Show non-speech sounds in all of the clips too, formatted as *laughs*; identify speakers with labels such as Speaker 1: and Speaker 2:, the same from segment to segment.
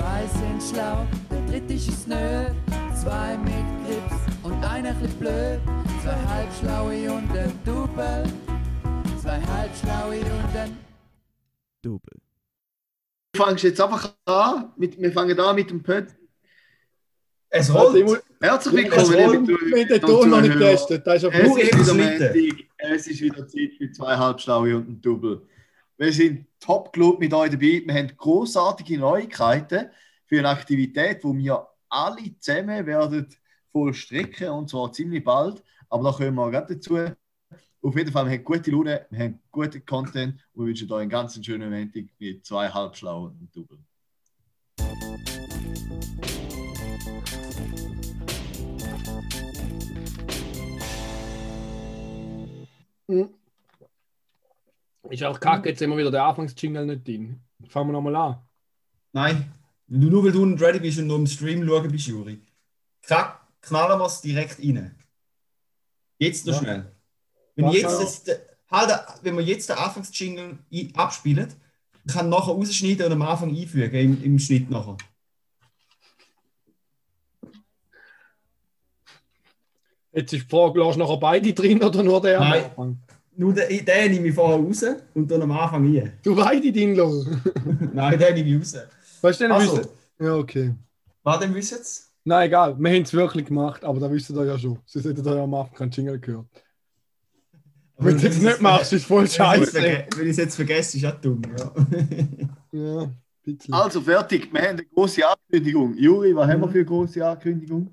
Speaker 1: Zwei sind schlau, der dritte ist es nö. Zwei mit Grips und einer bisschen blöd. Zwei halbschlaue und ein Double. Zwei halbschlaue und ein
Speaker 2: Double.
Speaker 3: Du fängst jetzt einfach an. Mit, wir fangen an mit dem Pöt.
Speaker 4: Es rollt.
Speaker 3: Herzlich
Speaker 4: Es
Speaker 3: willkommen, liebe
Speaker 5: Wir haben den Ton noch nicht getestet. Das ist
Speaker 3: ist. Montag. Es ist wieder Zeit für zwei Halbschlaue und ein Double. Wir sind top Club mit euch dabei. Wir haben großartige Neuigkeiten für eine Aktivität, wo wir alle zusammen werden vollstrecken und zwar ziemlich bald. Aber da kommen wir gerade dazu. Auf jeden Fall, wir haben gute Laune, wir haben guten Content und wir wünschen euch einen ganz schönen Montag mit zwei Halbschlauen und ein Double.
Speaker 5: Ist auch kacke, jetzt immer wieder der Anfangsjingle nicht drin. Fangen wir nochmal an.
Speaker 4: Nein, nur weil du nicht ready bist und nur im Stream schauen bist, Juri. Krack, knallen wir es direkt rein. Jetzt noch
Speaker 5: Ja.
Speaker 4: schnell. Wenn, jetzt das, halt, wenn wir jetzt den Anfangsjingle abspielen, kann nachher rausschneiden und am Anfang einfügen, im, im Schnitt nachher.
Speaker 5: Jetzt ist die Frage, lässt nachher beide drin oder nur der am
Speaker 4: Nein.
Speaker 5: Anfang?
Speaker 4: Nur den, den nehme ich vorher raus und dann am Anfang rein.
Speaker 5: Du beide drin lassen. *laughs*
Speaker 4: Nein, den nehme ich raus.
Speaker 5: Weißt du, den
Speaker 4: Also,
Speaker 5: wissen? Ja, okay.
Speaker 4: warte, den wisst jetzt?
Speaker 5: Nein, egal. Wir haben es wirklich gemacht, aber da wisst ihr ja schon. Sonst hättet ihr ja am Anfang keinen Jingle gehört. Wenn du es nicht machst, ist voll scheiße.
Speaker 4: wenn ich es jetzt vergesse, ist ja dumm. Ja. *laughs*
Speaker 5: Ja, bisschen.
Speaker 3: Also fertig, wir haben eine große Ankündigung. Juri, was haben wir
Speaker 4: Mhm.
Speaker 3: für eine große Ankündigung?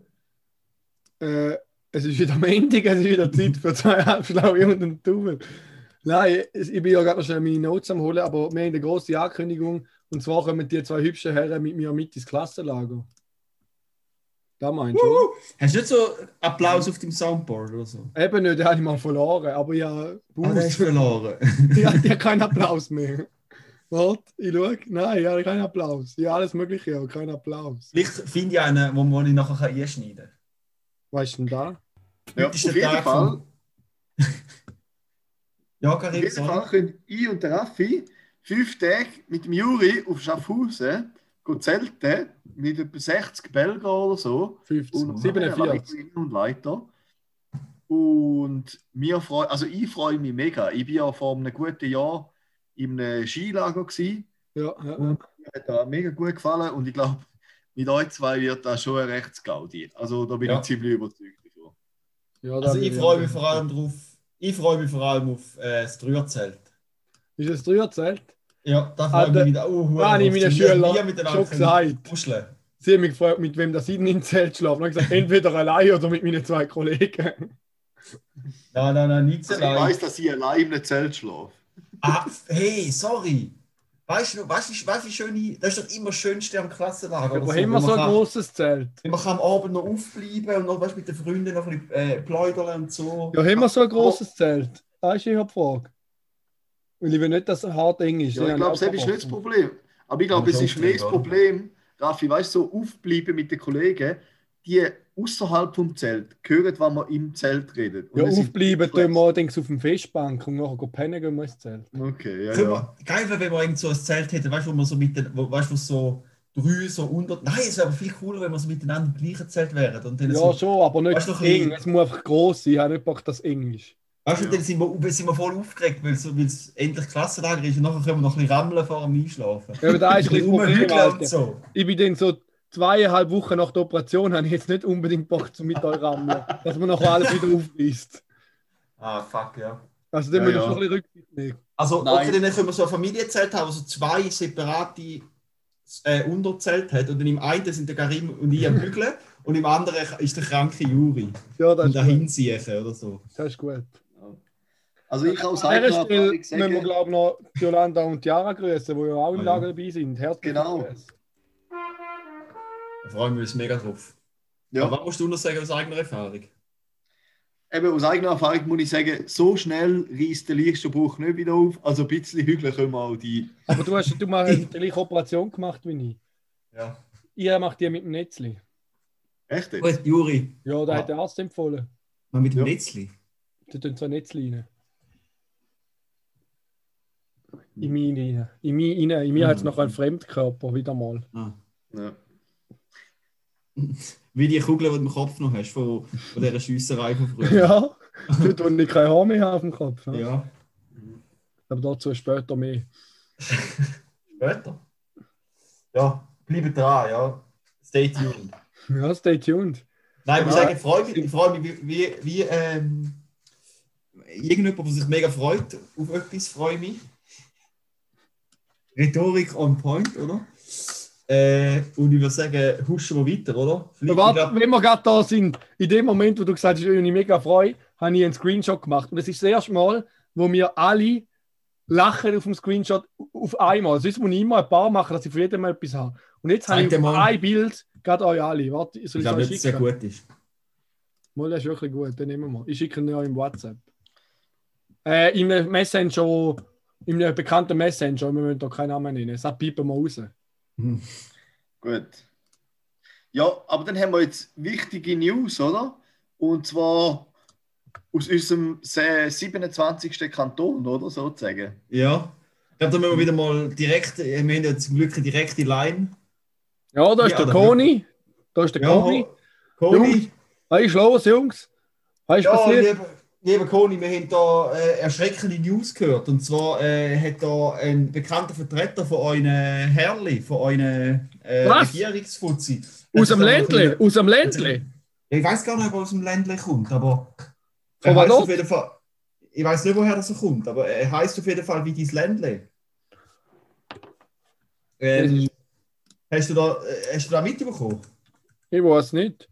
Speaker 5: Äh, es ist wieder Montag, es ist wieder Zeit für zwei Halbschlaue und einen Double. Nein, ich bin ja gerade noch schnell meine Notes am holen, aber wir haben eine große Ankündigung und zwar kommen die zwei hübschen Herren mit mir mit ins Klassenlager. Da meinst du? oder?
Speaker 4: Hast du nicht so Applaus auf dem Soundboard oder so?
Speaker 5: Eben nicht, den habe ich mal verloren, aber ja,
Speaker 4: Ah, der
Speaker 5: Boost.
Speaker 4: ist verloren.
Speaker 5: ja, die hat keinen *laughs* Applaus mehr. Warte, ich schaue. Nein, ja, keinen Applaus. Ja, alles Mögliche, aber kein Applaus.
Speaker 4: Vielleicht finde ich einen, wo man ich nachher einschneiden kann.
Speaker 5: Was ist denn da?
Speaker 3: Ja, auf jeden
Speaker 4: Tag
Speaker 3: Fall. *laughs*
Speaker 4: Ja,
Speaker 3: Auf
Speaker 4: Karim,
Speaker 3: jeden
Speaker 4: sorry.
Speaker 3: Fall können ich und der Raffi fünf Tage mit dem Juri auf Schaffhausen gehen zelten mit etwa 60 Belgern oder so.
Speaker 5: 50,
Speaker 3: Und
Speaker 5: 47.
Speaker 3: Leiterinnen und Leiter. Und wir freu, also ich freue mich mega. Ich war ja vor einem guten Jahr in einem Skilager. Gewesen.
Speaker 5: Ja, ja.
Speaker 3: Und mir hat das mega gut gefallen. Und ich glaube, mit euch zwei wird das schon ein rechts Gaudi. Also da bin
Speaker 4: Ja.
Speaker 3: ich ziemlich überzeugt.
Speaker 5: Ja
Speaker 4: Also ich freue mich vor allem drauf. Ich freue mich vor allem auf äh, das Dreierzelt.
Speaker 5: Ist es Dreierzelt?
Speaker 4: Ja, da
Speaker 5: Ah,
Speaker 4: freue ich mich wieder. Oh,
Speaker 5: Da habe ich meinen Schülern schon gesagt.
Speaker 4: Kuscheln.
Speaker 5: Sie haben mich gefragt, mit wem das ich im Zelt schlafen. Ich habe gesagt, entweder allein oder mit meinen zwei Kollegen.
Speaker 4: Nein, nein, nein, nicht so
Speaker 3: Also ich
Speaker 4: allein.
Speaker 3: weiß, dass ich allein in einem Zelt schlafe.
Speaker 4: Ah, hey, sorry. Weißt du, weißt, du, weißt, du, wie schön das ist doch immer das Schönste am Klassenlager.
Speaker 5: Aber
Speaker 4: oder
Speaker 5: haben wir
Speaker 4: wenn
Speaker 5: so ein
Speaker 4: kann-
Speaker 5: großes Zelt?
Speaker 4: man kann am Abend noch aufbleiben und noch weißt, mit den Freunden noch ein bisschen äh, plaudern und so.
Speaker 5: Ja, haben wir so ein großes Zelt? Das ist ja die Frage. Weil ich will nicht, dass es hart eng ist.
Speaker 3: Ja, ich
Speaker 5: haben
Speaker 3: glaube, das ist nicht das. Problem. Aber ich glaube, es ist mehr das? Problem, Raffi, weißt du, so aufbleiben mit den Kollegen, die außerhalb vom Zelt hören, was man im Zelt redet. Und
Speaker 5: Ja, aufbleiben, tun wir allerdings auf dem Festbank und nachher gehen pennen gehen wir ins Zelt.
Speaker 3: Okay, ja,
Speaker 4: Können
Speaker 3: ja.
Speaker 4: wir, geil wäre, wenn wir irgend so ein Zelt hätten, weißt du, wo man so mit den, wo, weißt du, wo so drei so unter. Nein, es wäre aber viel cooler, wenn wir so miteinander im gleichen Zelt wären. Und dann
Speaker 5: Ja,
Speaker 4: so,
Speaker 5: schon, aber nicht
Speaker 4: Weißt du, noch ein
Speaker 5: eng.
Speaker 4: bisschen-
Speaker 5: Es muss einfach gross sein. Ich habe nicht Bock, dass eng ist.
Speaker 4: weißt du,
Speaker 3: Ja.
Speaker 4: dann sind wir, sind wir voll aufgeregt, weil so, es endlich Klassenlager ist und nachher können wir noch ein bisschen rammeln vor dem Einschlafen.
Speaker 5: Ja, aber da ist ein *laughs* bisschen Problem,
Speaker 4: so.
Speaker 5: Ich bin dann so zweieinhalb Wochen nach der Operation, habe ich jetzt nicht unbedingt Bock, zu mit euch rammeln. *laughs* dass man nachher alles wieder aufreißt.
Speaker 4: Ah, fuck, ja.
Speaker 5: Also, dann
Speaker 3: Ja,
Speaker 5: müssen wir
Speaker 3: ja.
Speaker 5: schon ein bisschen Rücksicht nehmen.
Speaker 4: Also,
Speaker 3: Nein.
Speaker 4: okay, dann können wir so ein Familienzelt haben, wo so zwei separate äh, Unterzelte hat. Und im einen sind der Karim und ich am *laughs* Bügeln und im anderen ist der kranke Juri.
Speaker 5: Ja, das
Speaker 4: Und
Speaker 5: ist,
Speaker 4: dahin
Speaker 5: gut.
Speaker 4: ziehen oder so.
Speaker 5: das ist gut.
Speaker 3: Also ich aus
Speaker 5: An dieser
Speaker 3: eigener
Speaker 5: Stelle müssen wir, glaube ich, noch Jolanda und Chiara grüßen, die ja auch im
Speaker 4: Ah.
Speaker 5: Lager dabei sind. Herzlich
Speaker 3: Genau.
Speaker 5: grüß.
Speaker 4: Da freuen wir uns mega drauf.
Speaker 3: ja,
Speaker 4: Aber was musst du noch sagen aus eigener Erfahrung?
Speaker 3: eben aus eigener Erfahrung muss ich sagen, so schnell reißt der Lichtstuhlbruch nicht wieder auf. Also ein bisschen hügeln können wir auch die.
Speaker 5: Aber du hast du mal *laughs* die gleiche Operation gemacht wie ich.
Speaker 4: Ja.
Speaker 5: Ich mache die mit dem Netzli.
Speaker 3: Echt jetzt?
Speaker 4: Gut, Juri,
Speaker 5: Ja, da
Speaker 4: Ah.
Speaker 5: hat der Arzt empfohlen.
Speaker 4: mal mit dem
Speaker 3: Ja.
Speaker 4: Netzli.
Speaker 5: Da tun zwei Netzli rein. In mich rein. In mich rein. In mir
Speaker 4: Mhm.
Speaker 5: hat es noch einen Fremdkörper, wieder mal.
Speaker 4: Ah.
Speaker 3: Ja.
Speaker 4: Wie die Kugel, die du im Kopf noch hast, von, von dieser Schiesserei von früher.
Speaker 5: Ja, dort, wo ich kein Haar mehr habe auf dem Kopf. Ja.
Speaker 4: ja.
Speaker 5: Aber dazu später mehr. *laughs*
Speaker 4: Später. Ja, bleibt dran, ja. Stay tuned.
Speaker 5: Ja, stay tuned.
Speaker 4: Nein, ich muss sagen, ich freue mich, ich freue mich wie, wie, wie ähm, irgendjemand, der sich mega freut auf etwas, freue ich mich. Rhetorik on point, oder? Äh, und ich würde sagen, huschen wir weiter, oder? Vielleicht,
Speaker 5: Warte,
Speaker 4: glaub-
Speaker 5: wenn wir gerade da sind, in dem Moment, wo du gesagt hast, ich mich mega freue, habe ich einen Screenshot gemacht. Und es ist das erste Mal, wo wir alle lachen auf dem Screenshot auf einmal. Sonst muss ich immer ein paar machen, dass ich für jeden mal etwas habe. Und jetzt habe ich
Speaker 4: mal.
Speaker 5: ein Bild, gerade euch alle. Warte, soll
Speaker 4: ich
Speaker 5: ich
Speaker 4: glaube, dass
Speaker 5: euch
Speaker 4: es sehr gut ist.
Speaker 5: Mal, das ist wirklich gut, den nehmen wir. Ich schicke ihn ja im WhatsApp. Äh, in einem Messenger, in einem bekannten Messenger, wir müssen da keinen Namen nennen. Das piepen wir raus.
Speaker 3: Gut. Ja, aber dann haben wir jetzt wichtige News, oder? Und zwar aus unserem se- 27. Kanton, oder? Sozusagen.
Speaker 4: Ja. Ich glaube, da müssen wir wieder mal direkt, wir haben ja zum Glück eine direkte Line.
Speaker 5: Ja, da ist
Speaker 4: Ja,
Speaker 5: der Koni. Da ist der
Speaker 4: Ja,
Speaker 5: Koni.
Speaker 4: Conny.
Speaker 5: Hey, schlaues Jungs. Was ist
Speaker 4: Ja,
Speaker 5: passiert?
Speaker 4: lieber, lieber Conny, wir haben da äh, erschreckende News gehört. Und zwar äh, hat da ein bekannter Vertreter von euren Herrli, von euren äh? Regierungsfuzzi.
Speaker 5: Aus dem Ländle? Aus dem Ländle?
Speaker 4: Ich weiß gar nicht, ob er aus dem Ländle kommt, aber er auf jeden Fall. Ich weiß nicht, woher das kommt, aber er heißt auf jeden Fall wie dein Ländle. Ähm, hast, du da, äh, hast du da mitbekommen?
Speaker 5: Ich weiß nicht.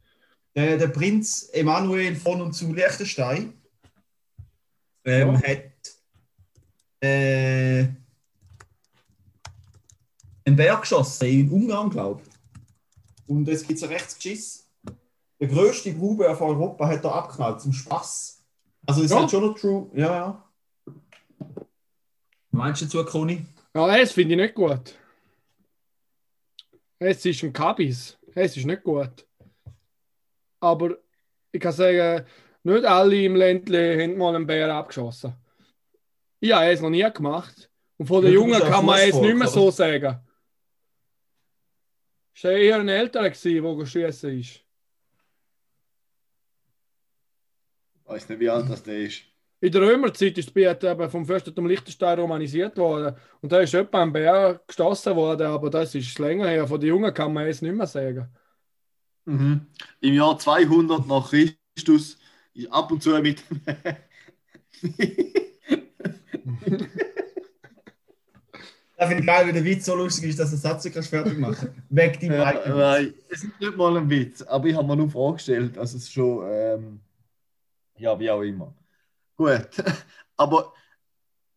Speaker 4: Der, der Prinz Emanuel von und zu Liechtenstein ähm,
Speaker 5: Ja.
Speaker 4: hat äh, einen Berg geschossen in Ungarn, glaube ich. Und es gibt so rechts Geschiss. Der größte Grube auf Europa hat er abgeknallt, zum Spaß. Also ist
Speaker 5: Ja.
Speaker 4: halt schon noch true. Ja, ja. Meinst du dazu, Conny?
Speaker 5: Ja, das finde ich nicht gut. Es ist ein Kabis. Es ist nicht gut. Aber ich kann sagen, nicht alle im Ländle haben mal einen Bär abgeschossen. Ich habe es noch nie gemacht. Und von den
Speaker 4: Ja,
Speaker 5: Jungen kann man es nicht mehr
Speaker 4: oder?
Speaker 5: so sagen. Es war eher ein älterer, der geschossen ist.
Speaker 3: Ich weiß nicht, wie alt das der ist.
Speaker 5: In der Römerzeit ist das Biet eben vom Fürstentum Liechtenstein romanisiert worden. Und da ist etwa ein Bär gestossen worden, aber das ist länger her. Von den Jungen kann man es nicht mehr sagen.
Speaker 3: Mhm. Im Jahr 200 nach Christus ist ab und zu mit. *laughs*
Speaker 4: Da finde ich geil, wenn der Witz so lustig ist, dass der Satz nicht fertig machen Weg die *laughs*
Speaker 3: Ja,
Speaker 4: Mike.
Speaker 3: nein, es ist nicht mal ein Witz, aber ich habe mir nur vorgestellt, dass es schon. Ähm, ja, wie auch immer. Gut, *laughs* aber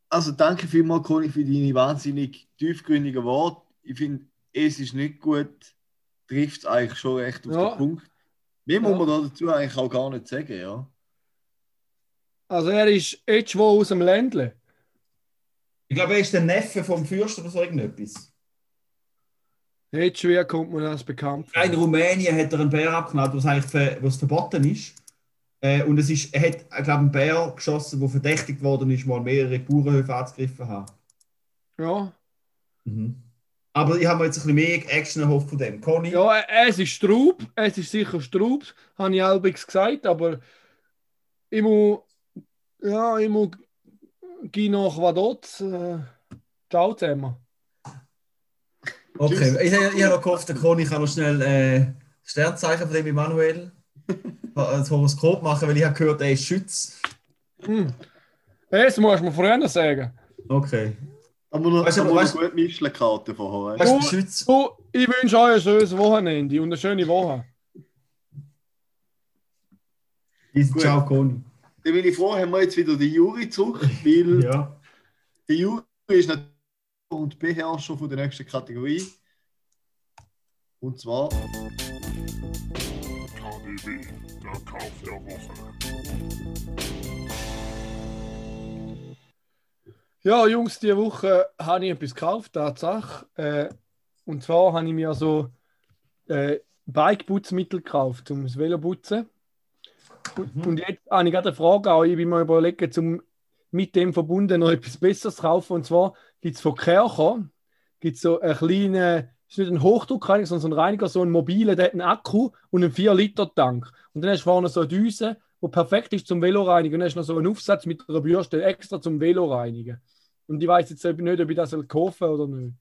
Speaker 3: also danke vielmals, Conny, für deine wahnsinnig tiefgründigen Worte. Ich finde, es ist nicht gut, trifft es eigentlich schon recht auf
Speaker 5: Ja.
Speaker 3: den Punkt. Mehr muss
Speaker 5: Ja.
Speaker 3: man da dazu eigentlich auch gar nicht sagen, ja.
Speaker 5: Also er ist jetzt wo aus dem Ländle.
Speaker 4: Ich glaube, er ist der Neffe vom Fürst oder so irgendetwas.
Speaker 5: Jetzt schwer kommt mir das bekannt. vor.
Speaker 4: In Rumänien hat er einen Bär abgeknallt, was eigentlich ver was verboten ist. Äh, und es ist, er hat, ich glaube, einen Bär geschossen, der verdächtigt worden ist, mal mehrere Bauernhöfe angegriffen haben.
Speaker 5: Ja.
Speaker 4: Aber ich habe mir jetzt ein bisschen mehr Action erhofft von dem. Conny?
Speaker 5: ja, es ist Straub. Es ist sicher Straub, habe ich halbwegs gesagt, aber ich muss. Ja, ich muss. Geh nach Vaduz. Äh, ciao zusammen.
Speaker 4: Okay, ich, ich, ich habe noch gehofft, der Conny kann noch schnell äh, Sternzeichen von dem Emanuel als Horoskop machen, weil ich habe gehört, er ist Schütz.
Speaker 5: Hm. Das muss man früher sagen.
Speaker 4: Okay.
Speaker 3: Aber noch,
Speaker 4: Weißt du,
Speaker 3: aber noch
Speaker 4: weißt-
Speaker 3: gut Mischelkarte vorher.
Speaker 4: Weißt
Speaker 3: Weißt?
Speaker 4: du,
Speaker 5: ich wünsche euch ein schönes Wochenende und eine schöne Woche.
Speaker 4: Ciao, Conny.
Speaker 3: Dann bin ich froh, haben wir jetzt wieder die Jury zurück, weil
Speaker 4: Ja.
Speaker 3: der Jury ist natürlich und Beherrscher von der nächsten Kategorie. Und zwar
Speaker 2: KDW, der Kauf der Woche.
Speaker 5: Ja, Jungs, diese Woche habe ich etwas gekauft, Tatsache. Äh, und zwar habe ich mir so äh, Bike-Putzmittel gekauft, um das Velo zu putzen. Und, und jetzt habe ich gerade eine Frage an euch, wie wir überlegen, um mit dem verbunden noch etwas Besseres zu kaufen. Und zwar gibt es von Kercher gibt's so einen kleinen ist nicht ein Hochdruckreiniger, sondern so ein Reiniger, so ein mobiler, der hat einen Akku und einen 4-Liter-Tank. Und dann hast du vorne so eine Düse, die perfekt ist zum Veloreinigen. Und dann hast du noch so einen Aufsatz mit einer Bürste extra zum Veloreinigen. Und ich weiß jetzt nicht, ob ich das soll kaufen oder nicht.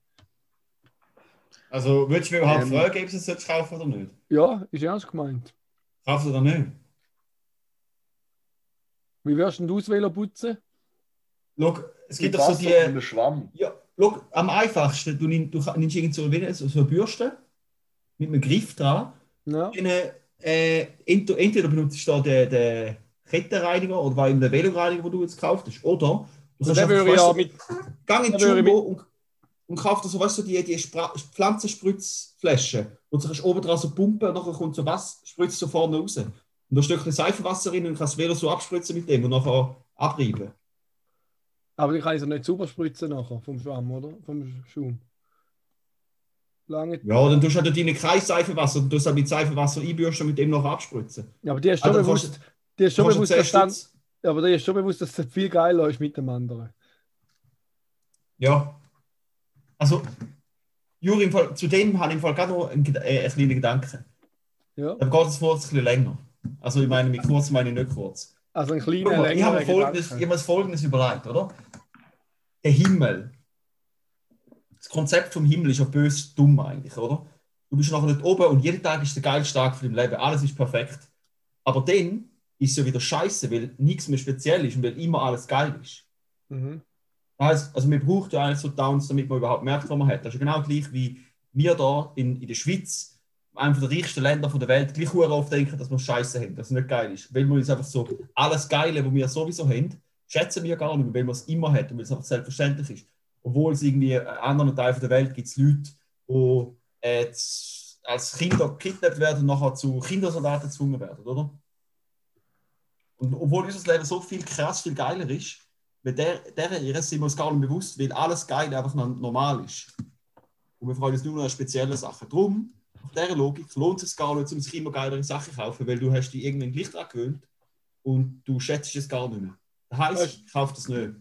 Speaker 4: Also, würdest du mir überhaupt
Speaker 3: Ähm.
Speaker 4: fragen, ob du es jetzt kaufen oder nicht?
Speaker 5: Ja, ist ernst gemeint.
Speaker 4: Kaufst du oder nicht?
Speaker 5: Wie wirst du das Velo putzen?
Speaker 4: Schau, es gibt
Speaker 3: Mit
Speaker 4: doch so die.
Speaker 3: einem Schwamm.
Speaker 4: Ja, schau, am einfachsten, du, nimm, du nimmst irgend so, eine Bürste mit einem Griff dran.
Speaker 5: Ja.
Speaker 4: Dann, äh, ent- entweder benutzt du da den, den Kettenreiniger oder war der Veloreiniger, den du jetzt gekauft hast. Oder
Speaker 5: Also den würde ja
Speaker 4: du,
Speaker 5: mit.
Speaker 4: Gang in
Speaker 5: den
Speaker 4: Jumbo und, und kauf dir so, weißt du, die, die Spra Pflanzenspritzflasche. Und du kannst oben dran so pumpen und nachher kommt so was, spritzt so vorne raus. Und da steckst du Seifenwasser rein und kannst das Velo so abspritzen mit dem und nachher abreiben.
Speaker 5: Aber die kann ich so nicht super spritzen nachher vom Schwamm, oder? Vom Schaum. Lange.
Speaker 4: Ja, dann tust du halt deine kein Seifenwasser, du tust halt mit Seifenwasser einbürsten und mit dem nachher abspritzen.
Speaker 5: Ja, aber die ist schon
Speaker 4: Ah, dann
Speaker 5: bewusst,
Speaker 4: kostet-
Speaker 5: die ist schon bewusst,
Speaker 4: 10
Speaker 5: dass dann, aber die ist schon bewusst, dass es viel geiler ist mit dem anderen.
Speaker 4: Ja. Also, Juri, Fall, zu dem habe ich im Fall gerade noch einen, äh, einen kleinen Gedanken.
Speaker 5: Ja.
Speaker 4: Dann geht es vor ein bisschen länger. Also, ich meine, mit kurz meine ich nicht kurz.
Speaker 5: Also ein kleiner,
Speaker 4: mal, ich habe folgendes, ich habe mir folgendes überlegt, oder? Der Himmel. Das Konzept vom Himmel ist ja bös dumm eigentlich, oder? Du bist nachher dort oben und jeden Tag ist der geilste Tag von deinem Leben. Alles ist perfekt. Aber dann ist ja wieder scheiße, weil nichts mehr speziell ist und weil immer alles geil ist.
Speaker 5: Mhm.
Speaker 4: Heisst, also man braucht ja eigentlich so Downs, damit man überhaupt merkt, was man hat. Das ist ja genau gleich wie wir da in, in der Schweiz, einem der reichsten Länder der Welt, gleich oft denken, dass wir Scheiße haben, dass es nicht geil ist. Weil wir uns einfach so alles Geile, was wir sowieso haben, schätzen wir gar nicht mehr, weil wir es immer haben und weil es einfach selbstverständlich ist. Obwohl es irgendwie in anderen Teilen der Welt gibt es Leute, die äh, als Kinder gekidnappt werden und nachher zu Kindersoldaten gezwungen werden, oder? Und obwohl unser Leben so viel krass, viel geiler ist, mit der, der sind wir uns gar nicht bewusst, weil alles Geile einfach normal ist. Und wir freuen uns nur noch an spezielle Sachen. Darum, auf dieser Logik, lohnt es sich gar nicht, um sich immer geilere Sachen zu kaufen, weil du hast dich irgendwann gleich daran gewöhnt und du schätzt es gar nicht mehr. Das heisst, kauf das nicht.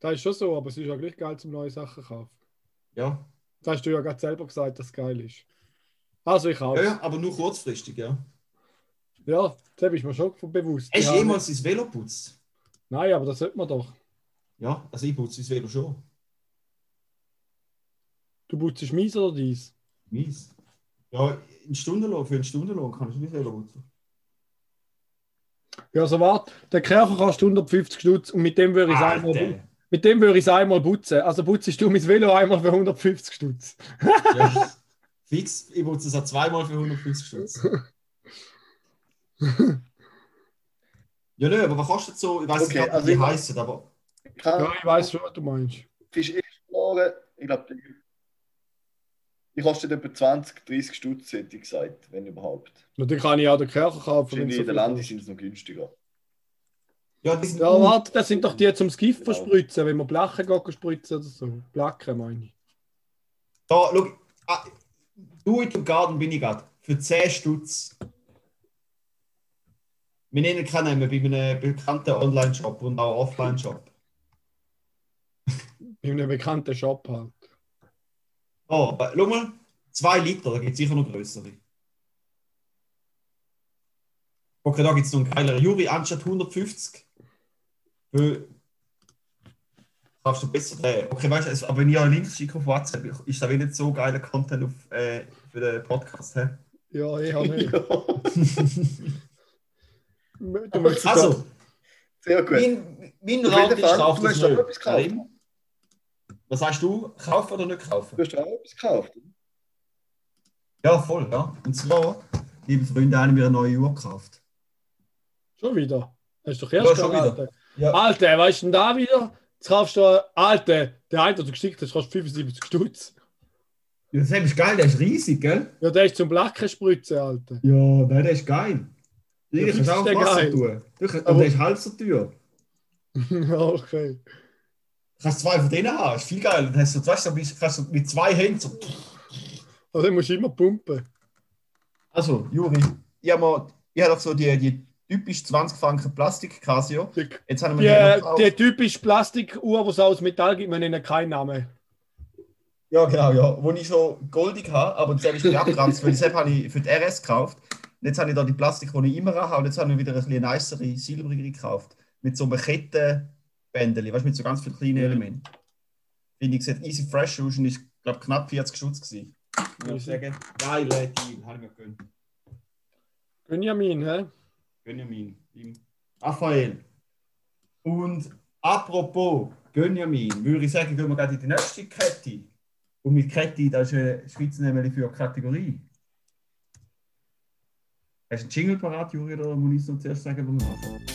Speaker 5: Das ist schon so, aber es ist ja gleich geil zum neue Sachen kaufen.
Speaker 4: Ja.
Speaker 5: Das hast du ja gerade selber gesagt, dass es geil ist. Also ich auch.
Speaker 4: Ja, aber nur kurzfristig, ja.
Speaker 5: Ja das ist mir schon bewusst.
Speaker 4: Hast du jemals dein Velo putzt?
Speaker 5: Nein, aber das sollte man doch.
Speaker 4: Ja, also ich putze mein Velo schon.
Speaker 5: Du putzt mies oder dies?
Speaker 4: Mies. Ja, in Stundenlohn, für einen Stundenlohn kann ich mein Velo putzen.
Speaker 5: Ja, also warte, der Käfer kostet 150 Stutz und mit dem würde ich es einmal,
Speaker 4: Alter.
Speaker 5: mit dem würde ich es einmal putzen. Also putzt du mein Velo einmal für 150 Stutz.
Speaker 4: Ja. Fix, ich putze es auch zweimal für 150 Stutz. *laughs* *laughs* Ja, nö, aber was kostet so? Ich weiß
Speaker 3: Okay,
Speaker 4: nicht,
Speaker 3: also
Speaker 4: wie die heißen, aber.
Speaker 5: Ja, ich weiß schon, was du meinst.
Speaker 3: Fisch ist verloren. Ich glaube, die, kostet etwa 20, 30 Stutz, hätte ich gesagt, wenn überhaupt.
Speaker 5: Und dann kann ich auch den Käfer kaufen. so
Speaker 3: in der
Speaker 5: viel
Speaker 3: Lande sind es noch günstiger.
Speaker 4: Ja, sind
Speaker 5: Ja, warte, das sind doch die zum Gift
Speaker 3: Genau.
Speaker 5: verspritzen, wenn man Blachen geht spritzen oder so. Blacken meine ich.
Speaker 4: Da, schau, ah, do it im Garten bin ich gerade. Für 10 Stutz. Wir nennen keinen Namen bei einem bekannten Online-Shop und auch Offline-Shop. *laughs*
Speaker 5: In einem bekannten Shop halt.
Speaker 4: Oh, aber schau mal, 2 Liter, da gibt es sicher noch größere. Okay, da gibt es noch einen geileren. Juri, anstatt 150 für Darfst du besser drehen. Okay, weißt du, also, aber wenn ich einen Link schicke auf WhatsApp, ist da nicht so geiler Content auf, äh, für den Podcast. Hä?
Speaker 5: Ja, ich habe nicht. *laughs* Du möchtest
Speaker 4: Also,
Speaker 3: Sehr gut.
Speaker 4: mein, mein Rat ist,
Speaker 3: Fall,
Speaker 4: kauf
Speaker 3: du
Speaker 4: das nicht. Karim? Was sagst du? Kaufen oder nicht kaufen?
Speaker 3: Du hast auch etwas gekauft.
Speaker 4: Ja, voll, ja. Und zwar, liebe Freunde, haben wir eine neue Uhr gekauft.
Speaker 5: schon wieder. Hast du doch
Speaker 4: Ja,
Speaker 5: erst
Speaker 4: schon
Speaker 5: gehabt,
Speaker 4: wieder.
Speaker 5: Alter.
Speaker 4: Ja.
Speaker 5: Alter, weißt du denn da wieder? Jetzt kaufst du, Alter, der eine, den du geschickt hast, kostet 75 Stutz.
Speaker 4: Ja, das ist geil, der ist riesig, gell?
Speaker 5: Ja, der ist zum Blacken spritzen, Alter.
Speaker 4: Ja, nein, der ist geil.
Speaker 5: Ja,
Speaker 4: kannst du auch
Speaker 5: ist
Speaker 4: Wasser tun. Du kannst,
Speaker 5: Aber-
Speaker 4: aber der ist halb so teuer. *laughs*
Speaker 5: okay.
Speaker 4: Du kannst zwei von denen haben, ist viel geil. Dann hast du, weißt du, du kannst du mit zwei Händen so.
Speaker 5: Also musst du immer pumpen.
Speaker 4: Also, Juri, ich habe mal- ich habe doch so die, die typisch 20 Franken Plastik Casio.
Speaker 5: Die,
Speaker 4: Jetzt haben wir die,
Speaker 5: die,
Speaker 4: gekauft.
Speaker 5: die typische Plastikuhr, die es aus Metall gibt, wir nennen keinen Namen.
Speaker 4: Ja, genau, ja. Wo ich so goldig habe, aber das habe ich abgeranzt, weil das habe ich für die RS gekauft. Und jetzt habe ich da die Plastik, die ich immer habe, und jetzt habe ich wieder ein bisschen nicere, silbrige gekauft. Mit so einem Kettenbändeli, weißt du, mit so ganz vielen kleinen Elementen. Finde ich, sieht easy fresh aus und ist, glaube knapp 40 Schutz gewesen. Würde ich sagen, geile Deal, habe ich mir gegönnt.
Speaker 5: Benjamin, hä?
Speaker 4: Benjamin, ihm. Raphael. Und apropos Benjamin, würde ich sagen, gehen wir gerade in die nächste Kette. Und mit Kette, das ist eine Schweizer nämlich für eine Kategorie. Hast du einen Jingle parat, Juri, oder muss ich es noch zuerst sagen, wo wir anfangen?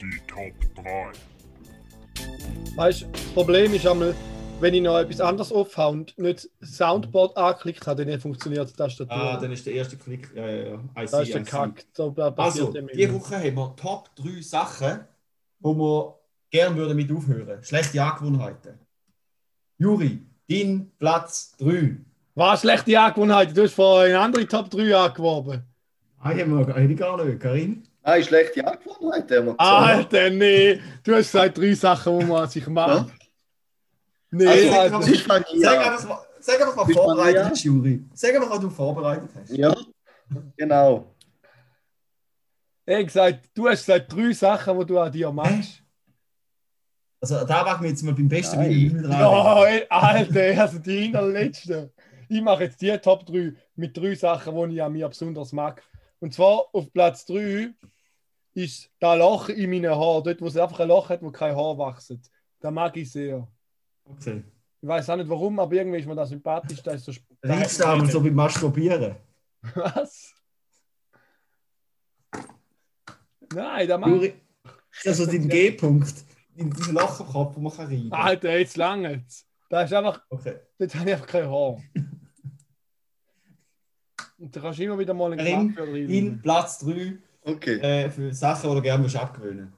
Speaker 2: Die Top 3.
Speaker 5: Weißt du, das Problem ist einmal, wenn ich noch etwas anderes aufhabe und nicht Soundboard angeklickt habe, dann funktioniert die Tastatur.
Speaker 4: Ah, dann ist der erste Klick. Ja, ja, ja. I
Speaker 5: das
Speaker 4: see,
Speaker 5: ist der. Kack. Da
Speaker 4: Also, diese. Woche haben wir Top 3 Sachen, wo wir gerne würden mit aufhören. Schlechte Angewohnheiten. Juri, dein Platz 3.
Speaker 5: Was schlechte Angewohnheit? Du hast vorhin eine andere Top 3 angeworben.
Speaker 4: Ah, wir habe ich gar nicht. Karin?
Speaker 3: Nein, schlechte Angewohnheit, haben wir gesagt.
Speaker 5: Alter, nee. Du hast gesagt drei Sachen, die man sich macht. Nee,
Speaker 3: Also, ist von
Speaker 4: Sag
Speaker 3: mir.
Speaker 4: einfach, mal- sag einfach, was vorbereitet
Speaker 3: Maria?
Speaker 4: hast, Juri. Sag einfach, was du vorbereitet hast.
Speaker 3: Ja, genau.
Speaker 5: Ich gesagt, du hast gesagt drei Sachen, die du an dir machst.
Speaker 4: Also, da mag mir jetzt mal beim besten. Willen dran.
Speaker 5: Ja, ey, Alter, also die hinterletzte. Ich mache jetzt die Top 3 mit drei Sachen, die ich an mir besonders mag. Und zwar auf Platz 3 ist das Loch in meinen Haaren, dort, wo es einfach ein Loch hat, wo kein Haar wächst. Das mag ich sehr.
Speaker 4: Okay.
Speaker 5: Ich weiß auch nicht warum, aber irgendwie ist mir das sympathisch. Das ist so sp-
Speaker 4: Riecht damals so beim Masturbieren.
Speaker 5: Was? Nein, das mag
Speaker 4: Juri, ist das so dein G-Punkt? In diesem Loch im Kopf, wo man kann rein
Speaker 5: Alter, jetzt lange. Da ist einfach,
Speaker 4: Okay.
Speaker 5: dort habe ich einfach kein Haar. Und da kannst du immer wieder mal einen für
Speaker 4: In. Platz 3
Speaker 3: Okay,
Speaker 4: äh, für Sachen, die du gerne abgewöhnen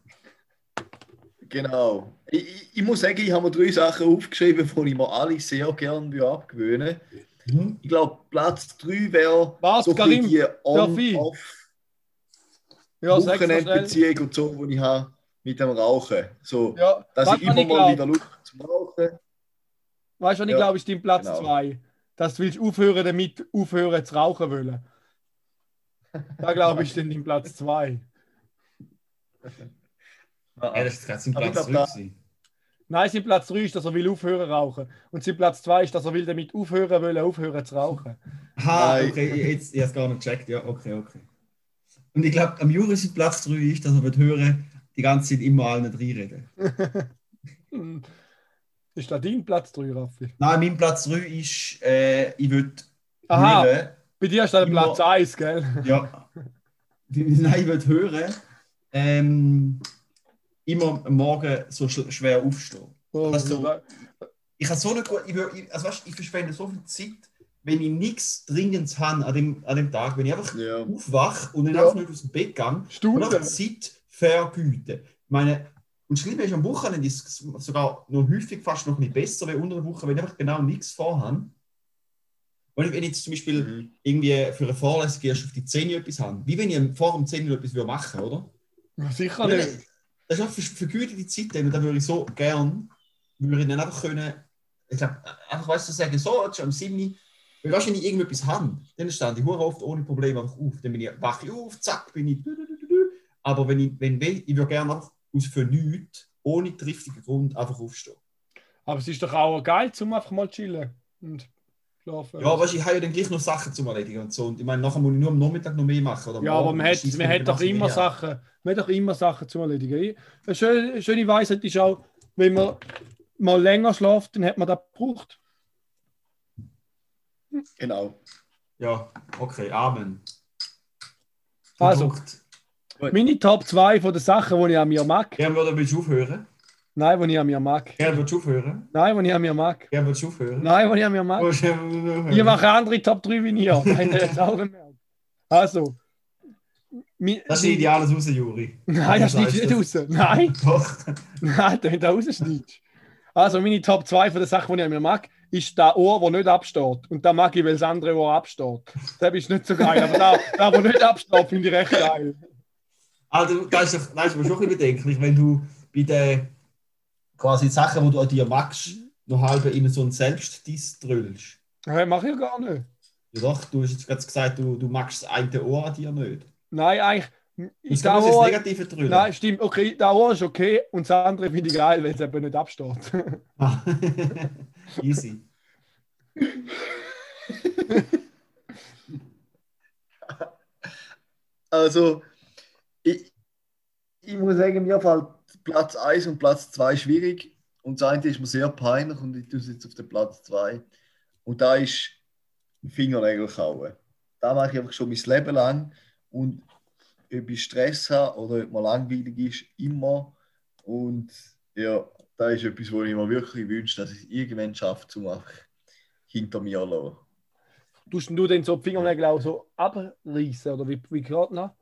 Speaker 3: genau. Ich, ich, ich muss sagen, ich habe mir drei Sachen aufgeschrieben, die ich mir alle sehr gerne abgewöhnen würde.
Speaker 4: mhm.
Speaker 3: Ich glaube, Platz 3 wäre so ein
Speaker 5: Karim?
Speaker 3: die
Speaker 5: ich?
Speaker 3: On-Off
Speaker 5: Ja.
Speaker 3: Wochenendbeziehung und so, die ich habe mit dem Rauchen. So,
Speaker 5: Ja,
Speaker 3: dass
Speaker 5: weißt
Speaker 3: ich immer
Speaker 5: ich
Speaker 3: mal wieder habe zum Rauchen.
Speaker 5: Weißt du, was ich
Speaker 3: Ja,
Speaker 5: glaube, ist dein Platz
Speaker 3: genau.
Speaker 5: 2. Dass du willst aufhören, damit aufhören zu rauchen wollen. Da glaube ich, *laughs* dann dein Platz 2.
Speaker 4: Ja, das ist gerade sein Platz
Speaker 3: glaub,
Speaker 4: 3
Speaker 3: da-
Speaker 4: gewesen.
Speaker 5: Nein, sein Platz 3 ist, dass er will aufhören zu rauchen. Und sein Platz 2 ist, dass er will damit aufhören will, aufhören zu rauchen.
Speaker 3: Nein.
Speaker 4: okay, jetzt, ich habe es gar nicht gecheckt. Ja, okay, okay. Und ich glaube, am Juri sein Platz 3 ist, dass er wird hören, die ganze Zeit immer allen reinreden. *laughs*
Speaker 5: Ist das dein Platz 3, Raffi?
Speaker 4: Nein, mein Platz 3 ist, äh, ich würde
Speaker 5: Aha,
Speaker 4: hören,
Speaker 5: bei dir ist das
Speaker 4: Immer-
Speaker 5: Platz 1, gell? *laughs*
Speaker 4: ja, nein, ich würde hören, ähm, immer am Morgen so sch schwer aufstehen.
Speaker 5: Oh,
Speaker 4: Das so-
Speaker 5: da-
Speaker 4: ich habe so eine gute, ich, will- ich, also weißt, ich verschwende so viel Zeit, wenn ich nichts Dringendes habe an dem, an dem Tag, wenn ich einfach
Speaker 3: Ja.
Speaker 4: aufwache und dann
Speaker 5: Ja.
Speaker 4: einfach nicht aus dem Bett gehe und
Speaker 5: Stunden.
Speaker 4: einfach Zeit vergüten. Ich meine, und Schlimme ist, am Wochenende ist es sogar noch häufig fast noch ein bisschen besser, weil unter der Woche, wenn ich einfach genau nichts vorhabe. Und wenn ich jetzt zum Beispiel
Speaker 3: Mhm.
Speaker 4: irgendwie für eine Vorlesung erst auf die 10 etwas habe, wie wenn ich vor dem 10 etwas würde machen oder?
Speaker 5: Sicher nicht.
Speaker 4: Das ist einfach ver- vergütete Zeit, und da würde ich so gern, würde ich dann einfach können, ich glaube, einfach weißt du, sagen, so, jetzt schon am 7. Weil weißt wenn ich irgendetwas habe, dann stand ich oft ohne Probleme einfach auf. Dann bin ich, wache ich auf, zack, bin ich. Aber wenn ich, wenn ich, ich würde gerne einfach aus für nichts, ohne triftigen Grund, einfach aufstehen.
Speaker 5: Aber es ist doch auch geil, zum einfach mal chillen und schlafen.
Speaker 4: Ja, weißt du, ich habe ja dann gleich noch Sachen zu erledigen und so. Und ich meine, nachher muss ich nur am Nachmittag noch mehr machen.
Speaker 5: Ja, aber man hat, man hat doch immer. Sachen, man hat doch immer Sachen zu erledigen. Ich- Eine schöne, eine schöne Weisheit ist auch, wenn man mal länger schläft, dann hat man das gebraucht.
Speaker 3: Genau.
Speaker 4: Ja, okay, Amen.
Speaker 5: Also.
Speaker 4: Gedruckt.
Speaker 5: Meine Top 2 von den Sachen, die ich an mir mag.
Speaker 4: Gern würde ich aufhören.
Speaker 5: Nein, die ich an mir mag.
Speaker 4: Gern würdest du aufhören.
Speaker 5: Nein, die ich an mir mag.
Speaker 4: Gern würdest du aufhören.
Speaker 5: Nein, die ich an mir mag. Ich mache andere Top 3 wie ihr. Also.
Speaker 4: Das ist ideales raus, Juri.
Speaker 5: Nein, das schneidest du nicht raus. Nein,
Speaker 4: Doch.
Speaker 5: nein, wenn du rausschneidest. Also, meine Top 2 von den Sachen, die ich an mir mag, ist das Ohr, das nicht absteht. Und da mag ich, weil das andere Ohr absteht. Das ist nicht so geil. Aber da, da wo nicht absteht, finde ich recht geil.
Speaker 4: Also, das ist, das ist mir schon ein bisschen bedenklich, wenn du bei den quasi Sachen, die du an dir magst, noch halb in so einen Selbstdiss drüllst.
Speaker 5: Hey, mach ich gar nicht.
Speaker 4: Ja doch, du hast jetzt gerade gesagt, du, du magst das eine Ohr an dir nicht.
Speaker 5: Nein, eigentlich.
Speaker 4: Das
Speaker 5: Ich
Speaker 4: das
Speaker 5: Ohr,
Speaker 4: Negative drüllen.
Speaker 5: nein, stimmt. Okay, der Ohr ist okay und das andere finde ich geil, weil es eben nicht absteht.
Speaker 4: Ah. *laughs* Easy.
Speaker 3: Also, ich muss sagen, mir fällt Platz 1 und Platz 2 schwierig. Und das eine ist mir sehr peinlich und ich tue es jetzt auf den Platz 2. Und da ist Fingernägel kauen. Da mache ich einfach schon mein Leben lang. Und ob ich Stress habe oder ob mir langweilig ist, immer. Und ja, da ist etwas, wo ich mir wirklich wünsche, dass ich es irgendwann schaffe, zum einfach hinter mir zu lassen.
Speaker 5: Tust du denn so die Fingernägel auch so abreißen oder wie, wie gerade noch?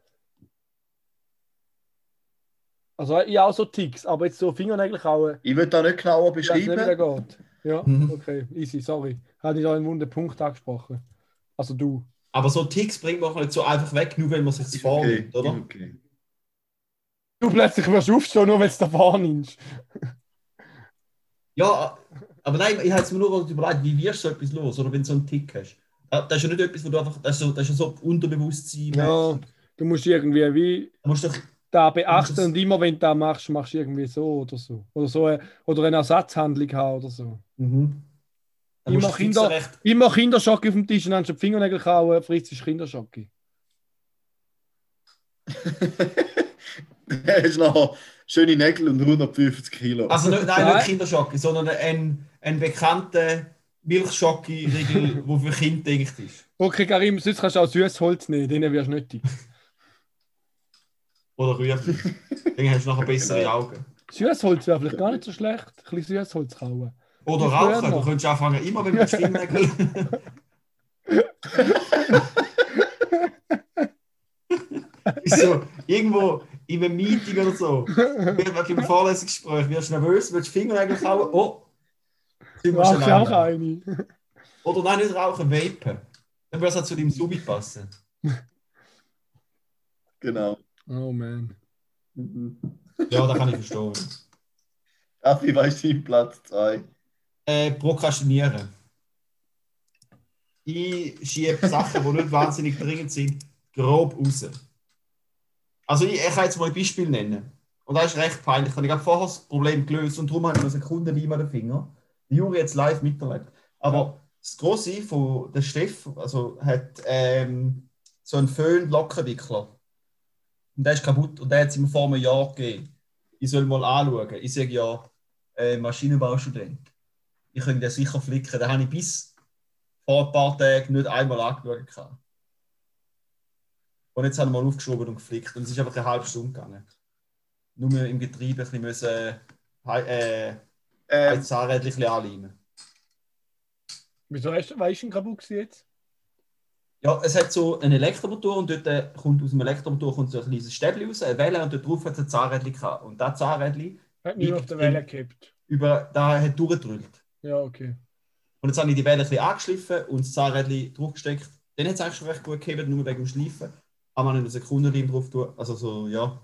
Speaker 5: Also ich auch so Ticks, aber jetzt so Fingernägel kauen,
Speaker 3: Ich will da nicht genauer
Speaker 5: nicht, wie
Speaker 3: beschreiben.
Speaker 5: das geht. Ja,
Speaker 4: Mhm.
Speaker 5: okay, easy, sorry. Hatte ich da einen wunden Punkt angesprochen. Also du.
Speaker 4: Aber so Ticks bringt man nicht so einfach weg, nur wenn man sich
Speaker 3: Ist
Speaker 4: vornimmt,
Speaker 3: okay,
Speaker 4: oder?
Speaker 3: okay.
Speaker 5: Du plötzlich wirst aufstehen, nur wenn du da wahrnimmst.
Speaker 4: Ja, aber nein, ich habe jetzt mir nur überlegt, wie wirst du so etwas los, oder wenn du so einen Tick hast. Das ist ja nicht etwas, wo du einfach, das ist, so, das ist ja so Unterbewusstsein.
Speaker 5: Ja, du musst irgendwie wie
Speaker 4: Du musst doch,
Speaker 5: da beachten
Speaker 4: das-
Speaker 5: und immer wenn du das machst, machst du irgendwie so oder so. Oder so eine, oder eine Ersatzhandlung haben oder so.
Speaker 4: mhm. Da
Speaker 5: Immer Kinder- Immer Kinderschocke auf dem Tisch und dann die Fingernägel kauen, frisst ist Kinderschocke.
Speaker 3: Er *laughs* ist nachher schöne Nägel und 150 Kilo.
Speaker 4: also nicht, nein,
Speaker 5: Nein.
Speaker 4: nicht Kinderschocke, sondern ein, ein bekannter Milchschocke-Riegel, der *laughs* für Kinder gedacht ist.
Speaker 5: Okay, Karim, sonst kannst du auch Süßholz nehmen, denen wirst du nicht dick. *laughs*
Speaker 4: Oder Rüebli. *laughs* Dann hast du nachher bessere. Augen.
Speaker 5: Süßholz wäre vielleicht gar nicht so schlecht. Ein bisschen Süßholz kauen.
Speaker 4: Oder rauchen, du
Speaker 5: noch.
Speaker 4: könntest anfangen, immer wenn man Stimmnägel. *laughs* Ist so, irgendwo in einem Meeting oder so, beim Vorlesungsgespräch, wirst du nervös, willst Fingernägel kauen, oh, sind wir schon
Speaker 5: du auch eine?
Speaker 4: Oder nein, nicht rauchen, vapen. Dann würde es auch zu deinem Subi passen.
Speaker 3: Genau.
Speaker 5: Oh man.
Speaker 4: Ja, da kann ich verstehen.
Speaker 3: Raffi, weißt du, Platz 2.
Speaker 4: Äh, prokrastinieren. Ich schiebe Sachen, die nicht wahnsinnig dringend sind, grob raus. Also ich, ich kann jetzt mal ein Beispiel nennen. Und das ist recht peinlich. Ich habe vorher das Problem gelöst und darum habe ich noch Sekunden nicht mehr den Finger. Die Juri jetzt live miterlebt. Aber das Grosse von der Steff also hat ähm, so einen Föhn-Lockenwickler. Und der ist kaputt und der hat es ihm vor einem Jahr gegeben. Ich soll mal anschauen. Ich sage ja, äh, Maschinenbaustudent. Ich könnte den sicher flicken. Den habe ich bis vor ein paar Tagen nicht einmal angeschaut. gehabt. Und jetzt haben wir mal aufgeschoben und geflickt. Und es ist einfach eine halbe Stunde gegangen. Nur im Getriebe ein bisschen müssen, äh, äh,
Speaker 3: Ähm,
Speaker 4: ein Zahnrädchen anleimen.
Speaker 5: Wieso hast du, weißt du, kaputt jetzt?
Speaker 4: Ja, es hat so einen Elektromotor und dort äh, kommt aus dem Elektromotor kommt so ein kleines Stäbchen raus, eine Welle und dort drauf hat es ein Zahnrädchen gehabt. Und das Zahnrädchen
Speaker 5: Hat nicht auf der Welle gehabt.
Speaker 4: über, da hat durchgedrückt.
Speaker 5: Ja, okay.
Speaker 4: Und jetzt habe ich die Welle ein bisschen angeschliffen und das Zahnrädchen draufgesteckt. Dann hat es eigentlich schon recht gut gegeben, nur wegen dem Schleifen. Aber man eine Sekunde drauf tun. Also so, ja.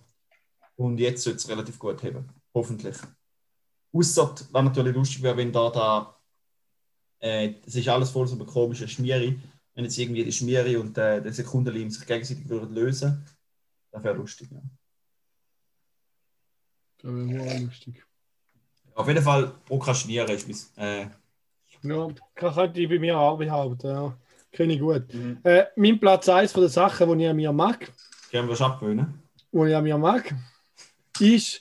Speaker 4: Und jetzt sollte es relativ gut haben. Hoffentlich. Ausser, was natürlich lustig wäre, wenn da, da äh, das ist alles voll so eine komische Schmiere. Wenn jetzt irgendwie die Schmiere und äh, der Sekundenleim sich gegenseitig würden lösen, das wäre lustig. Ja.
Speaker 5: Das wäre auch lustig.
Speaker 4: Auf jeden Fall prokrastinieren ist mein. Äh,
Speaker 5: Ja, kann könnte ich bei mir auch behaupten. Ja. Kenne ich gut.
Speaker 3: Mhm.
Speaker 5: Äh, mein Platz 1 von den Sachen, die ich an mir mag,
Speaker 4: können wir schon abgewöhnen.
Speaker 5: die ich an mir mag, ist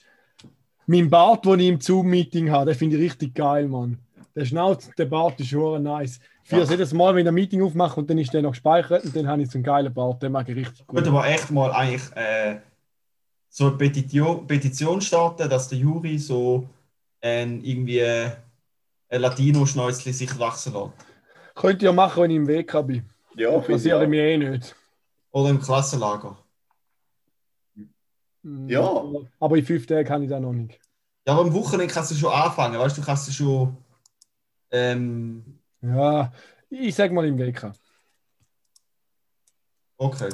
Speaker 5: mein Bart, den ich im Zoom-Meeting habe. Den finde ich richtig geil, Mann. Der Schnauz, der Bart ist schon nice. Ich führe
Speaker 4: Ja.
Speaker 5: jedes Mal, wenn ich ein Meeting aufmache und dann ist der noch gespeichert und dann habe ich so einen geilen Bart. Den mag ich richtig gut.
Speaker 4: könnte aber echt mal eigentlich äh, so eine Petition, Petition starten, dass der Juri so ein, irgendwie ein Latino-Schnäuzchen sich wachsen lässt.
Speaker 5: Könnt ihr machen, wenn ich im Weg bin.
Speaker 3: ja, finde ich
Speaker 5: Passiert
Speaker 3: auch.
Speaker 5: mir eh nicht.
Speaker 4: Oder im Klassenlager.
Speaker 3: Ja.
Speaker 5: Aber in fünf Tagen kann ich das noch nicht.
Speaker 4: Ja, aber am Wochenende kannst du schon anfangen, weißt du, du kannst du schon. Ähm,
Speaker 5: Ja, ich sag mal im Weg.
Speaker 4: okay.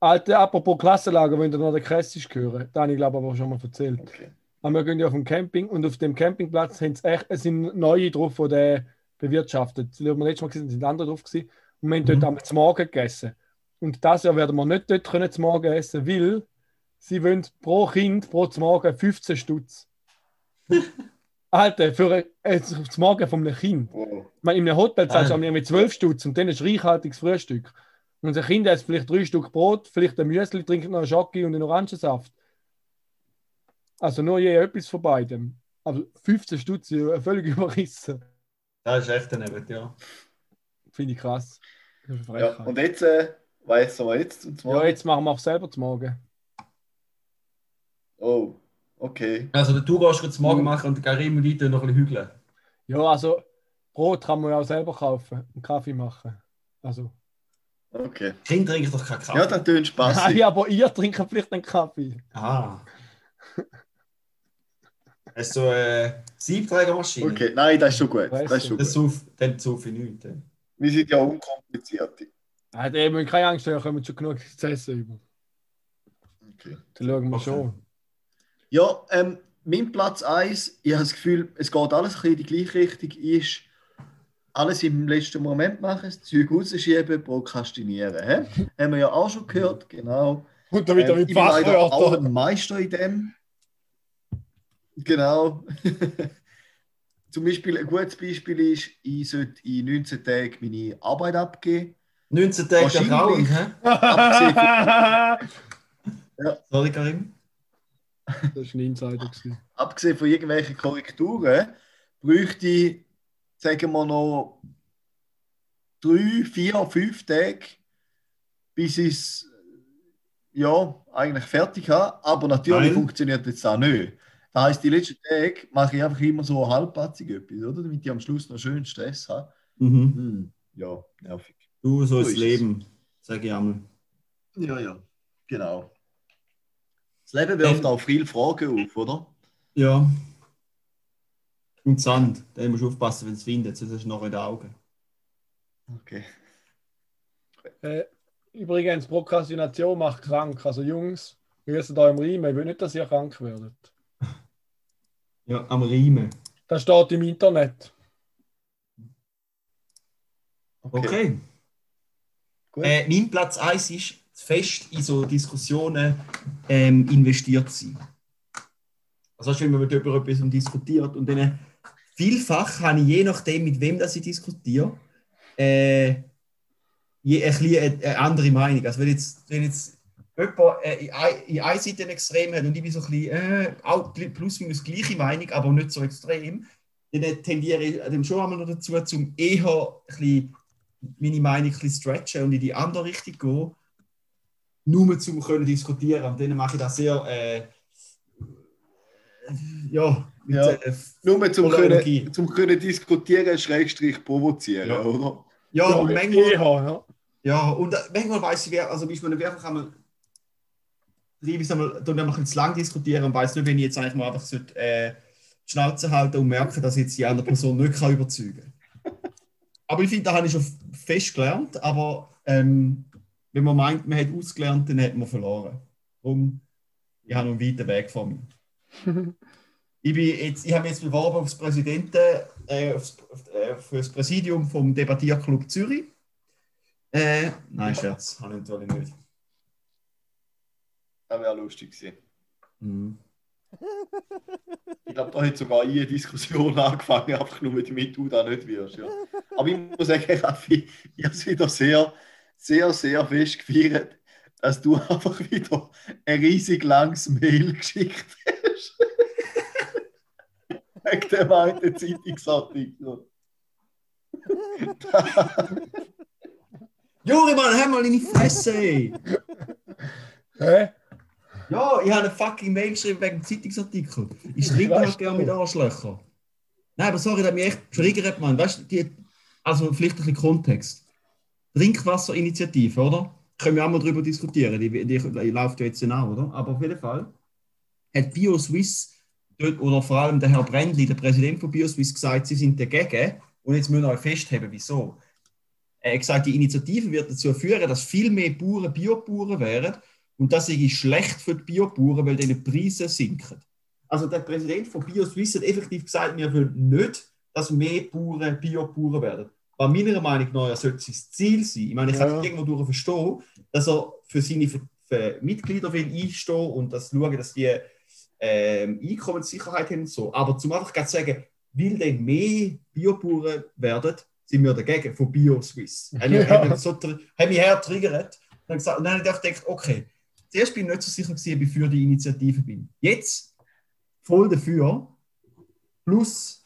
Speaker 5: Alter, apropos Klassenlager, wenn du noch den Kressisch hören, da habe ich glaube aber schon mal erzählt.
Speaker 3: Okay.
Speaker 5: Aber wir gehen ja auf dem Camping und auf dem Campingplatz echt, es sind neue drauf, die der bewirtschaftet. Das haben wir letztes Mal gesehen, sind andere drauf gewesen. Und wir haben dort
Speaker 4: Mhm.
Speaker 5: zum Morgen gegessen. Und das Jahr werden wir nicht dort können zum Morgen essen, weil sie wollen pro Kind pro Morgen 15 Stutz. *laughs* Alter, für äh, zum Morgen von einem Kind. Ich meine, in einem Hotel zahlst du mit 12 Stutz und dann ist reichhaltiges Frühstück. Und unser Kind isst vielleicht drei Stück Brot, vielleicht ein Müsli, trinkt noch einen Schocke und einen Orangensaft. Also nur je etwas von beidem. Aber 15 Stutz, ja, völlig *laughs* überrissen.
Speaker 4: Das ist echt daneben, ja.
Speaker 5: Finde ich krass. Das ist
Speaker 3: Ja, und jetzt, äh, weiss wir jetzt zum
Speaker 5: Ja,
Speaker 3: Morgen?
Speaker 5: jetzt machen wir auch selber zum Morgen.
Speaker 3: Oh, okay.
Speaker 4: Also du gehst kurz morgen machen und der Karim und ich noch ein bisschen hügeln.
Speaker 5: Ja, also Brot kann man ja auch selber kaufen und Kaffee machen. Also.
Speaker 3: Okay.
Speaker 4: Kind trinkt doch keinen Kaffee.
Speaker 3: Ja, das tönt spaßig.
Speaker 5: ja, aber ihr trinkt vielleicht einen Kaffee.
Speaker 4: Ah. *laughs* Hast du eine Siebträgermaschine?
Speaker 3: Okay, nein, das ist schon gut. Das ist schon
Speaker 4: Das
Speaker 3: gut.
Speaker 4: sauf, dann sauf ich nichts. dann.
Speaker 3: Wir sind ja unkompliziert.
Speaker 5: Ah, ihr müsst keine Angst haben, ihr kommt schon genug zu essen über.
Speaker 3: Okay.
Speaker 5: Dann schauen wir
Speaker 4: Okay.
Speaker 5: schon.
Speaker 3: Ja, ähm, mein Platz 1, ich habe das Gefühl, es geht alles ein bisschen in die gleiche Richtung, ist alles im letzten Moment machen, das Zeug rausschieben, prokrastinieren. Hä? *laughs* Haben wir ja auch schon gehört, genau.
Speaker 5: Und wieder
Speaker 3: Ähm, ich bin leider auch ein Meister in dem. Genau. *laughs* Zum Beispiel, ein gutes Beispiel ist, ich sollte in 19 Tagen meine Arbeit abgeben.
Speaker 4: 19 Tage
Speaker 3: Wahrscheinlich.
Speaker 4: Frauen, hä?
Speaker 5: das *laughs*
Speaker 4: Sorry, Karim.
Speaker 5: War ein Insider. gewesen. *laughs*
Speaker 3: abgesehen von irgendwelchen Korrekturen, bräuchte ich, sagen wir noch, drei, vier, fünf Tage, bis ich es ja, eigentlich fertig habe. Aber natürlich
Speaker 4: Nein.
Speaker 3: funktioniert jetzt auch nicht. Das heisst, die letzten Tage mache ich einfach immer so halbpatzig etwas, oder? Damit ich am Schluss noch schön Stress habe.
Speaker 4: Mhm.
Speaker 3: Hm, ja, nervig.
Speaker 4: Du, so
Speaker 3: So
Speaker 4: ist das
Speaker 3: es.
Speaker 4: Leben, sage ich einmal.
Speaker 3: Ja, ja, genau. Das Leben wirft
Speaker 4: Ähm,
Speaker 3: auch viele Fragen auf, oder?
Speaker 4: Ja. Und Sand, da musst du aufpassen, wenn es windet, sonst hast du noch in den Augen.
Speaker 3: Okay.
Speaker 5: Äh, übrigens, Prokrastination macht krank. Also Jungs, wir wissen da im Riemen, ich will nicht, dass ihr krank werdet. *laughs*
Speaker 4: Ja, am Riemen.
Speaker 5: Das steht im Internet.
Speaker 4: Okay.
Speaker 3: Gut.
Speaker 4: Äh, mein Platz 1 ist, fest in so Diskussionen ähm, investiert sein. Also weißt wenn man mit etwas diskutiert und dann vielfach habe ich je nachdem, mit wem das ich diskutiere, äh, je, ein eine, eine andere Meinung. Also wenn jetzt, wenn jetzt jemand äh, in ein- in einer Seite Extrem hat und ich bin so ein bisschen, äh, auch plus minus gleiche Meinung, aber nicht so extrem, dann tendiere ich dann schon einmal noch dazu, zum eher ein bisschen meine Meinung ein bisschen stretchen und in die andere Richtung gehen, nur um zu können diskutieren. Und dann mache ich das sehr, äh, ja, mit,
Speaker 3: Ja.
Speaker 4: Äh,
Speaker 3: Nur zum
Speaker 4: Polologie.
Speaker 3: können, zum können diskutieren, Schrägstrich provozieren,
Speaker 4: Ja.
Speaker 3: oder?
Speaker 4: ja, und manchmal,
Speaker 5: ja.
Speaker 4: ja, und äh, manchmal weiß ich, wer, also ich meine, einfach einmal, treibe ich es einmal, dann ein bisschen zu lang diskutieren und weiß nicht, wenn ich jetzt eigentlich mal einfach sollte, äh, die Schnauze halten und merke, dass ich jetzt die andere Person nicht kann überzeugen kann. *laughs* Aber ich finde, da habe ich schon fest gelernt, aber ähm, wenn man meint, man hat ausgelernt, dann hat man verloren. Darum, ich habe noch einen weiten Weg vor mir. *laughs* Ich, bin jetzt, ich habe mich jetzt beworben aufs Präsidenten, äh, aufs, auf, äh, für das Präsidium vom Debattierclub Zürich. Äh, nein, Scherz, habe ich natürlich nicht.
Speaker 3: Das wäre lustig gewesen.
Speaker 4: Mhm.
Speaker 3: Ich glaube, da hat sogar eine Diskussion *laughs* angefangen, einfach nur damit du da nicht wirst. Ja. Aber ich muss sagen, Raffi, ich habe es wieder sehr, sehr, sehr fest gefeiert, dass du *laughs* einfach wieder ein riesig langes Mail geschickt hast. *laughs* Wegen dem einen Zeitungsartikel. *laughs*
Speaker 4: Juri, Mann, hör mal in die Fresse! ey.
Speaker 5: Hä?
Speaker 4: Ja, ich habe eine fucking Mail geschrieben wegen dem Zeitungsartikel. Ich trinke halt gerne mit Arschlöchern. Nein, aber sorry, das hat mich echt triggert, Mann. Weißt du, die, also vielleicht ein bisschen Kontext. Trinkwasserinitiative, oder? Können wir auch mal darüber diskutieren. Die, die, die läuft ja jetzt auch, oder? Aber auf jeden Fall hat BioSwiss oder vor allem der Herr Brändli, der Präsident von BioSwiss, gesagt, sie sind dagegen. Und jetzt müssen wir euch festheben, wieso. Er hat gesagt, die Initiative wird dazu führen, dass viel mehr Bauern Biobauern wären und das ist schlecht für die Biobauern, weil die Preise sinken. Also der Präsident von BioSwiss hat effektiv gesagt, wir wollen nicht, dass mehr Bauern Bio-Bauern werden. Was meiner Meinung nach ja sollte sein Ziel sein. Ich meine, ich kann
Speaker 5: Ja.
Speaker 4: irgendwo durch verstehen, dass er für seine für, Mitglieder will einstehen und das schauen, dass die ähm, Einkommenssicherheit haben und so. Aber zum einfach zu sagen, will denn mehr Biobauern werden, sind wir dagegen von BioSwiss. *laughs* Haben
Speaker 5: Ja.
Speaker 4: so, mich her getriggert. Und dann, gesagt, dann habe ich gedacht, okay, zuerst bin ich nicht so sicher gewesen, ob ich für die Initiative bin. Jetzt voll dafür. Plus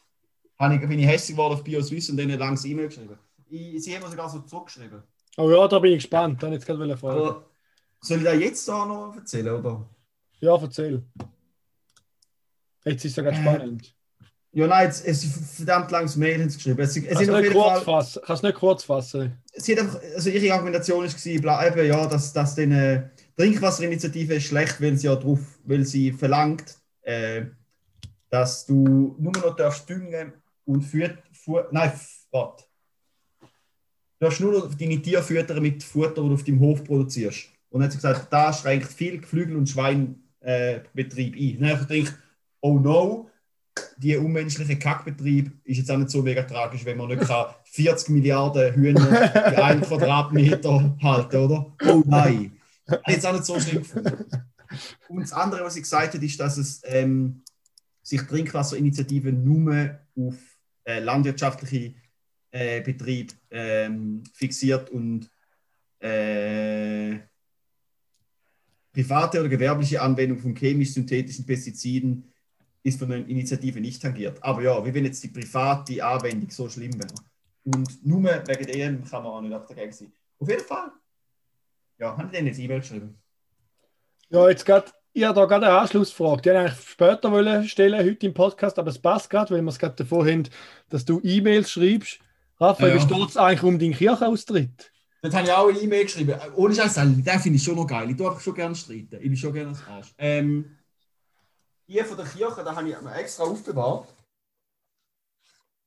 Speaker 4: habe ich, bin ich hässlich geworden auf BioSwiss und denen ein langes E-Mail geschrieben. Ich, sie haben mir sogar so zurückgeschrieben.
Speaker 5: Oh ja, da bin ich gespannt. Dann jetzt gerade fragen.
Speaker 4: Aber soll ich da jetzt da noch erzählen? Oder?
Speaker 5: Ja, erzähl. Jetzt ist es ja ganz
Speaker 4: Äh,
Speaker 5: spannend.
Speaker 4: Ja, nein, es, es ist ein verdammt langes Mail geschrieben. Es, es
Speaker 5: Kannst du nicht kurz
Speaker 4: Fall,
Speaker 5: fassen? Kannst nicht kurz fassen?
Speaker 4: sie hat einfach, also ihre Argumentation war, eben, ja, dass, dass die äh, Trinkwasserinitiative ist schlecht, weil sie ja drauf, weil sie verlangt, äh, dass du nur noch darfst düngen und führt, fu nein, warte. Du darfst nur noch deine Tiere füttern mit Futter, das du auf deinem Hof produzierst. Und dann hat sie gesagt, das schränkt viel Geflügel- und Schweinbetrieb äh, ein. Dann habe ich gedacht, oh no, die unmenschliche Kackbetrieb ist jetzt auch nicht so mega tragisch, wenn man nicht kann *laughs* 40 Milliarden Hühner in einem Quadratmeter halten, oder? Oh nein. Habe jetzt auch nicht so schlimm gefunden. Und das andere, was ich gesagt habe, ist, dass es ähm, sich Trinkwasserinitiativen nur auf äh, landwirtschaftliche äh, Betriebe ähm, fixiert und äh, private oder gewerbliche Anwendung von chemisch-synthetischen Pestiziden ist von der Initiative nicht tangiert. Aber ja, wie wenn jetzt die private Anwendung so schlimm wäre. Und nur wegen dem kann man auch nicht dagegen sein. Auf jeden Fall. Ja, haben die denn jetzt E-Mail geschrieben?
Speaker 5: Ja, jetzt gerade, ich habe da gerade eine Anschlussfrage. Die wollte ich eigentlich später wollen stellen, heute im Podcast, aber es passt gerade, weil wir es gerade davor haben, dass du E-Mails schreibst. Raphael,
Speaker 4: Ja,
Speaker 5: wie steht es eigentlich um deinen Kirchenaustritt?
Speaker 4: Dort habe ich auch eine E-Mail geschrieben. Ohne Scheiß, den finde ich schon noch geil. Ich einfach schon gerne streiten. Ich bin schon gerne als Arsch. Ähm, die von der Kirche, da habe ich mir extra aufbewahrt.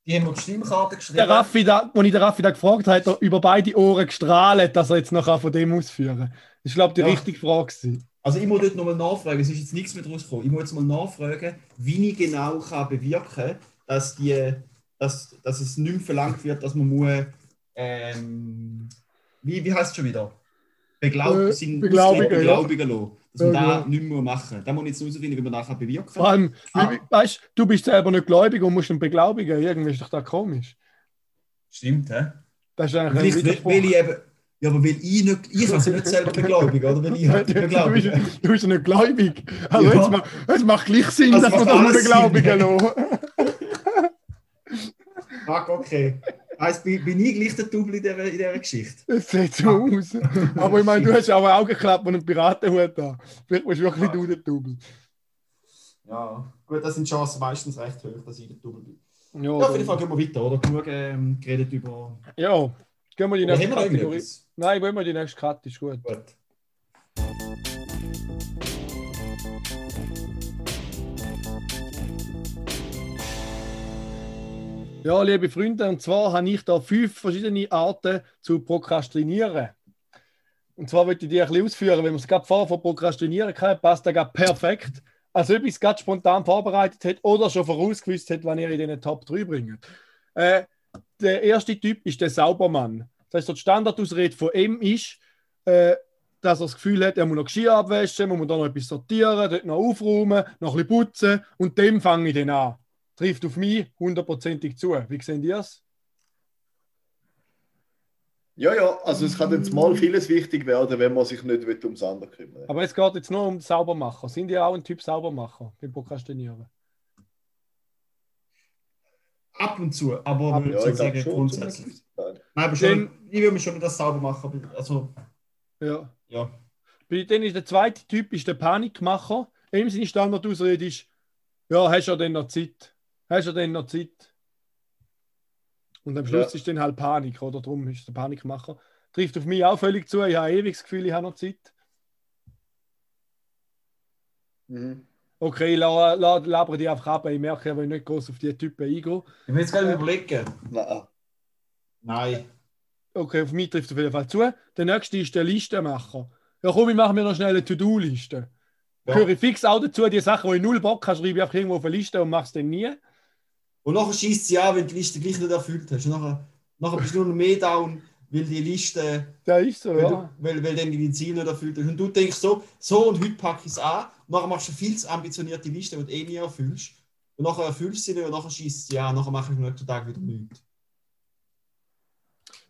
Speaker 4: Die haben mir die Stimmkarte geschrieben.
Speaker 5: Der Raffi, da, als ich den Raffi da gefragt habe, hat er über beide Ohren gestrahlt, dass er jetzt noch von dem ausführen kann. Das ist, glaube ich, die
Speaker 4: Ja.
Speaker 5: richtige Frage. gewesen.
Speaker 4: Also ich muss dort nochmal nachfragen, es ist jetzt nichts mehr rausgekommen. Ich muss jetzt mal nachfragen, wie ich genau kann bewirken dass, die, dass, dass es nicht mehr verlangt wird, dass man muss, ähm, wie, wie heißt es schon wieder? Beglaub,
Speaker 5: Äh, beglaubigen, ja.
Speaker 4: beglaubigen lassen. Dass man
Speaker 5: Ja,
Speaker 4: da
Speaker 5: genau.
Speaker 4: nicht mehr machen muss. Da muss ich jetzt herausfinden, wie man das kann bewirken
Speaker 5: Vor allem,
Speaker 4: Ah.
Speaker 5: weißt du, bist selber nicht gläubig und musst ihn beglaubigen. Irgendwie ist doch da komisch.
Speaker 4: Stimmt, hä?
Speaker 5: Das ist eigentlich
Speaker 4: Vielleicht,
Speaker 5: ein
Speaker 4: weil, weil ich eben, ja, aber weil ich nicht, ich kann es ja nicht selber *laughs* beglaubigen, oder? Weil ich halt
Speaker 5: Du bist,
Speaker 4: beglaubigen.
Speaker 5: du bist ja nicht gläubig. Also
Speaker 4: Ja.
Speaker 5: jetzt, ma- es macht gleich Sinn,
Speaker 4: Das
Speaker 5: dass
Speaker 4: macht
Speaker 5: das beglaubigen lassen. *laughs*
Speaker 4: Fuck, okay. Heißt, bin, bin ich gleich der Double in dieser, in dieser Geschichte?
Speaker 5: Das sieht so aus. Aber ich meine, du *laughs* hast auch Augenklappen und einen Piratenhut da. Vielleicht bist du wirklich du der Double.
Speaker 4: Ja, gut, das sind Chancen meistens recht hoch, dass ich der Double bin.
Speaker 5: Ja,
Speaker 4: Ja, auf jeden Fall gehen wir weiter, oder? Genug ähm, geredet über.
Speaker 5: ja. Gehen wir die nächste
Speaker 4: wir
Speaker 5: Kategorie. Nein, wollen wir die nächste Karte, ist gut.
Speaker 4: Gut.
Speaker 5: Ja, liebe Freunde, und zwar habe ich da fünf verschiedene Arten zu prokrastinieren. Und zwar möchte ich die ein bisschen ausführen, wenn man es gerade vorher von Prokrastinieren kann, passt der gerade perfekt. Also ob ich es gerade spontan vorbereitet hätte oder schon vorausgewusst hätte, wann ihr in den Top 3 bringt. Äh, der erste Typ ist der Saubermann. Das heißt, die Standardausrede von ihm ist, äh, dass er das Gefühl hat, er muss noch Geschirr abwaschen, man muss da noch etwas sortieren, dort noch aufräumen, noch ein bisschen putzen und dem fange ich dann an trifft auf mich hundertprozentig zu. Wie sehen ihr es?
Speaker 3: Ja, ja, also es kann jetzt mal vieles wichtig werden, wenn man sich nicht will ums andere kümmern
Speaker 5: Aber es geht jetzt nur um Saubermacher. Sind ihr auch ein Typ Saubermacher beim Prokrastinieren?
Speaker 4: Ab und zu, aber
Speaker 5: Ab-
Speaker 4: würde
Speaker 3: Ja,
Speaker 4: sozusagen
Speaker 3: schon.
Speaker 4: grundsätzlich. Nein, aber schon, ich würde mich schon das sauber machen. Also,
Speaker 5: Ja.
Speaker 4: ja.
Speaker 5: Bei denen ist der zweite Typ ist der Panikmacher. Ihm seine Standardausrede ist, ja, hast du ja dann noch Zeit? Hast du ja dann noch Zeit? Und am Schluss
Speaker 3: Ja.
Speaker 5: ist dann halt Panik, oder? Darum ist der Panikmacher. Trifft auf mich auch völlig zu. Ich habe ewig das Gefühl, ich habe noch Zeit.
Speaker 3: Mhm.
Speaker 5: Okay, la- la- labere die einfach ab. Ich merke, ich will nicht groß auf die Typen eingehen.
Speaker 4: Ich will jetzt gerade überlegen.
Speaker 3: Nein.
Speaker 4: Nein.
Speaker 5: Okay, auf mich trifft auf jeden Fall zu. Der nächste ist der Listenmacher. Ja, komm, ich mache mir noch schnell eine To-Do-Liste.
Speaker 4: Ja.
Speaker 5: gehöre ich fix auch dazu. Die Sachen, die ich null Bock habe, schreibe ich einfach irgendwo auf eine Liste und mache es dann nie.
Speaker 4: Und nachher schießt sie an, wenn du die Liste gleich nicht erfüllt hast. Und nachher, nachher bist du nur noch mehr down, weil die Liste,
Speaker 5: Das ist so,
Speaker 4: weil,
Speaker 5: ja.
Speaker 4: weil, weil dann die Ziele nicht erfüllt hast. Und du denkst so, so und heute packe ich es an. Und nachher machst du eine viel zu ambitionierte Liste, die du eh nie erfüllst. Und nachher erfüllst du sie nicht und nachher schießt sie an. Und nachher mache ich am nächsten Tag wieder nichts.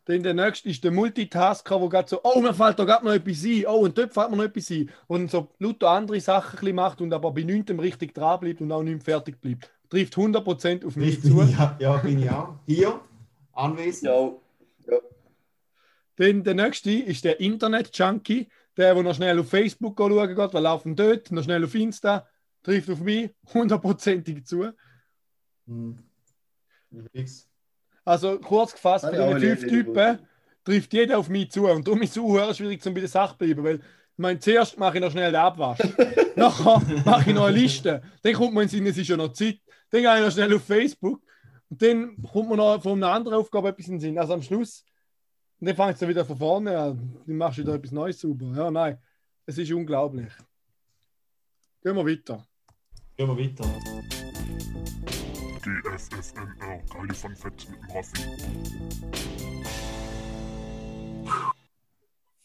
Speaker 5: Dann der nächste ist der Multitasker, wo gerade so, oh, mir fällt da gerade noch etwas ein, oh, und dort fällt mir noch etwas ein. Und so lauter andere Sachen ein macht und aber bei nichts richtig dran bleibt und auch nicht fertig bleibt. Trifft 100% auf mich
Speaker 4: Ich
Speaker 5: zu. *laughs*
Speaker 4: ja, ja, bin ich auch. Hier, anwesend.
Speaker 3: Ja.
Speaker 5: Dann der nächste ist der Internet-Junkie, der, der noch schnell auf Facebook schauen geht, weil laufen dort, noch schnell auf Insta, trifft auf mich hundertprozentig zu.
Speaker 4: Hm. Fix.
Speaker 5: Also kurz gefasst, von
Speaker 3: auch
Speaker 5: den fünf Typen trifft jeder auf mich zu. Und darum ist es auch schwierig, um bei der Sache zu bleiben. Weil, ich meine, zuerst mache ich noch schnell den Abwasch. *laughs* Nachher mache ich noch eine Liste. Dann kommt man in den Sinn, es ist ja noch Zeit. Dann gehe ich noch schnell auf Facebook. Und dann kommt man noch von einer anderen Aufgabe etwas in den Sinn. Also am Schluss, und dann fängt es wieder von vorne an. Dann machst du wieder etwas Neues sauber. Ja, nein, es ist unglaublich. Gehen wir weiter.
Speaker 4: Gehen wir weiter.
Speaker 2: GFFNR, geile von Fett mit dem Raffi.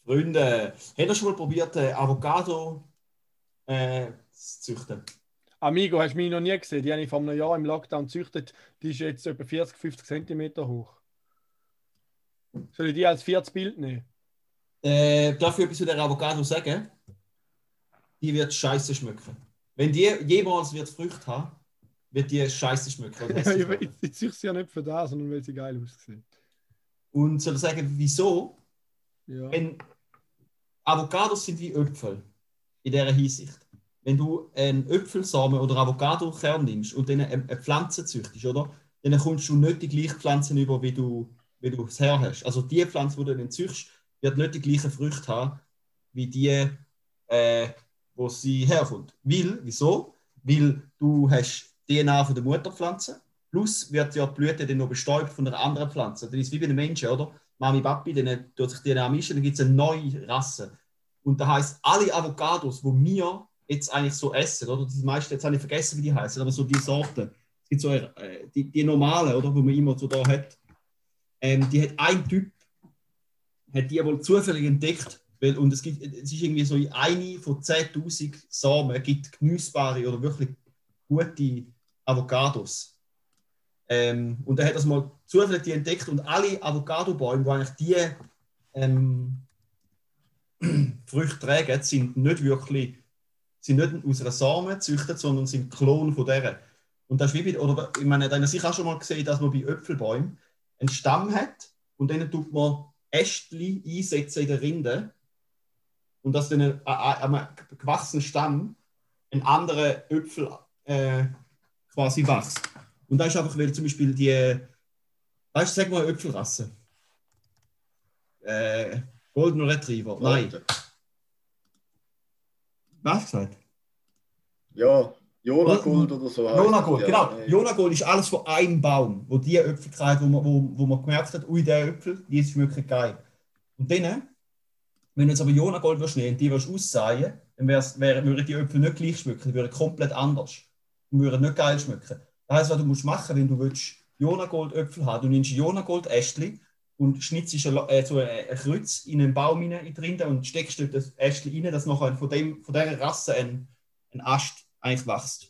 Speaker 4: Freunde, habt ihr schon mal probiert, äh, Avocado äh, zu züchten?
Speaker 5: Amigo, hast du mich noch nie gesehen? Die habe ich vor einem Jahr im Lockdown gezüchtet. Die ist jetzt etwa 40, 50 cm hoch. Soll ich die als viertes Bild nehmen?
Speaker 4: Äh, darf ich etwas zu der Avocado sagen? Die wird scheiße schmecken. Wenn die jemals wird Früchte haben, wird die scheiße schmecken. *laughs* hässlich
Speaker 5: ich ich züchte sie ja nicht für das, sondern weil sie geil aussehen.
Speaker 4: Und soll ich sagen, wieso?
Speaker 5: Ja.
Speaker 4: Wenn Avocados sind wie Äpfel in dieser Hinsicht. Wenn du einen Äpfelsamen oder Avocado-Kern nimmst und dann eine, eine Pflanze züchtest, oder? Dann kommst du nicht die gleichen Pflanzen über, wie du, wie du es her hast. Also die Pflanze, die du dann züchtest, wird nicht die gleichen Früchte haben, wie die, äh, wo sie herkommt. Weil, wieso? Weil du hast DNA von der Mutterpflanze, plus wird ja die Blüte dann noch bestäubt von einer anderen Pflanze. Das ist wie bei den Menschen, oder? Mami, Papi, dann tut sich DNA mischen, dann gibt es eine neue Rasse. Und das heißt, alle Avocados, die wir jetzt eigentlich so essen, oder? Die meisten, jetzt habe ich vergessen, wie die heißen, aber so die Sorten. Es gibt so äh, die, die normalen, oder? Die man immer so da hat. Ähm, die hat ein Typ, hat die wohl zufällig entdeckt. Weil, und es, gibt, es ist irgendwie so eine von 10.000 Samen gibt genießbare oder wirklich gute Avocados. Ähm, und er hat das mal zufällig die entdeckt und alle Avocado-Bäume, die eigentlich die ähm, *clears throat* Früchte tragen, sind nicht wirklich sind nicht aus einer Samen gezüchtet, sondern sind Klon von der. Und das ist wie bei, oder ich meine, da habe ich auch schon mal gesehen, dass man bei Äpfelbäumen einen Stamm hat und dann tut man Ästli einsetzen in der Rinde und dass dann ein, ein, ein gewachsener Stamm ein anderer Äpfel äh, quasi wächst. Und das ist einfach, weil zum Beispiel die, weißt du, sag mal Äpfelrasse. Äh, Golden Retriever. Nein. Was gesagt?
Speaker 3: Ja, Jona
Speaker 4: Was?
Speaker 3: Gold oder so. heißt
Speaker 4: Jona
Speaker 3: das,
Speaker 4: Gold,
Speaker 3: ja.
Speaker 4: genau.
Speaker 3: Ja.
Speaker 4: Jona Gold ist alles von einem Baum, wo die Äpfel kriegt, wo man, wo, wo man gemerkt hat, ui, der Äpfel, die ist wirklich geil. Und dann, wenn du jetzt aber Jona Gold würdest nehmen und die würdest aussäen, dann wär's, wär, würden die Äpfel nicht gleich schmecken, die würden komplett anders. Und würden nicht geil schmecken. Das heisst, was du musst machen, wenn du willst Jona Gold Äpfel haben, du nimmst Jona Gold Ästli und schnitzst ein, äh, so ein ein Kreuz in einen Baum rein, in die Rinde und steckst dort das Ästli rein, dass nachher von, dem, von dieser Rasse ein, ein Ast eigentlich wächst.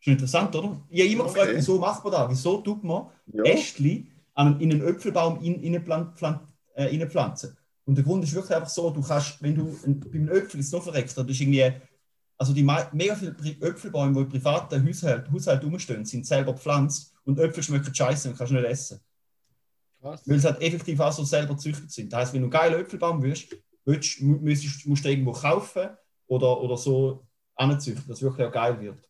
Speaker 4: Ist schon interessant, oder? Ich habe immer
Speaker 3: Okay.
Speaker 4: gefragt, wieso macht man das? Wieso tut man
Speaker 3: Ja.
Speaker 4: Ästli an, in einen Äpfelbaum in, in, pflan, pflan, äh? Und der Grund ist wirklich einfach so, du kannst, wenn du ein, beim Äpfel ist noch verreckt, das ist irgendwie, also die mega viele Äpfelbäume, die in privaten Haushalten Haushalt rumstehen, sind selber gepflanzt und Äpfel schmecken scheiße und kannst nicht essen.
Speaker 5: Krass.
Speaker 4: Weil sie halt effektiv auch so selber gezüchtet sind. Das heißt, wenn du einen geilen Äpfelbaum willst, willst müsstest, musst du irgendwo kaufen oder, oder so anzüchten, dass es wirklich auch geil wird.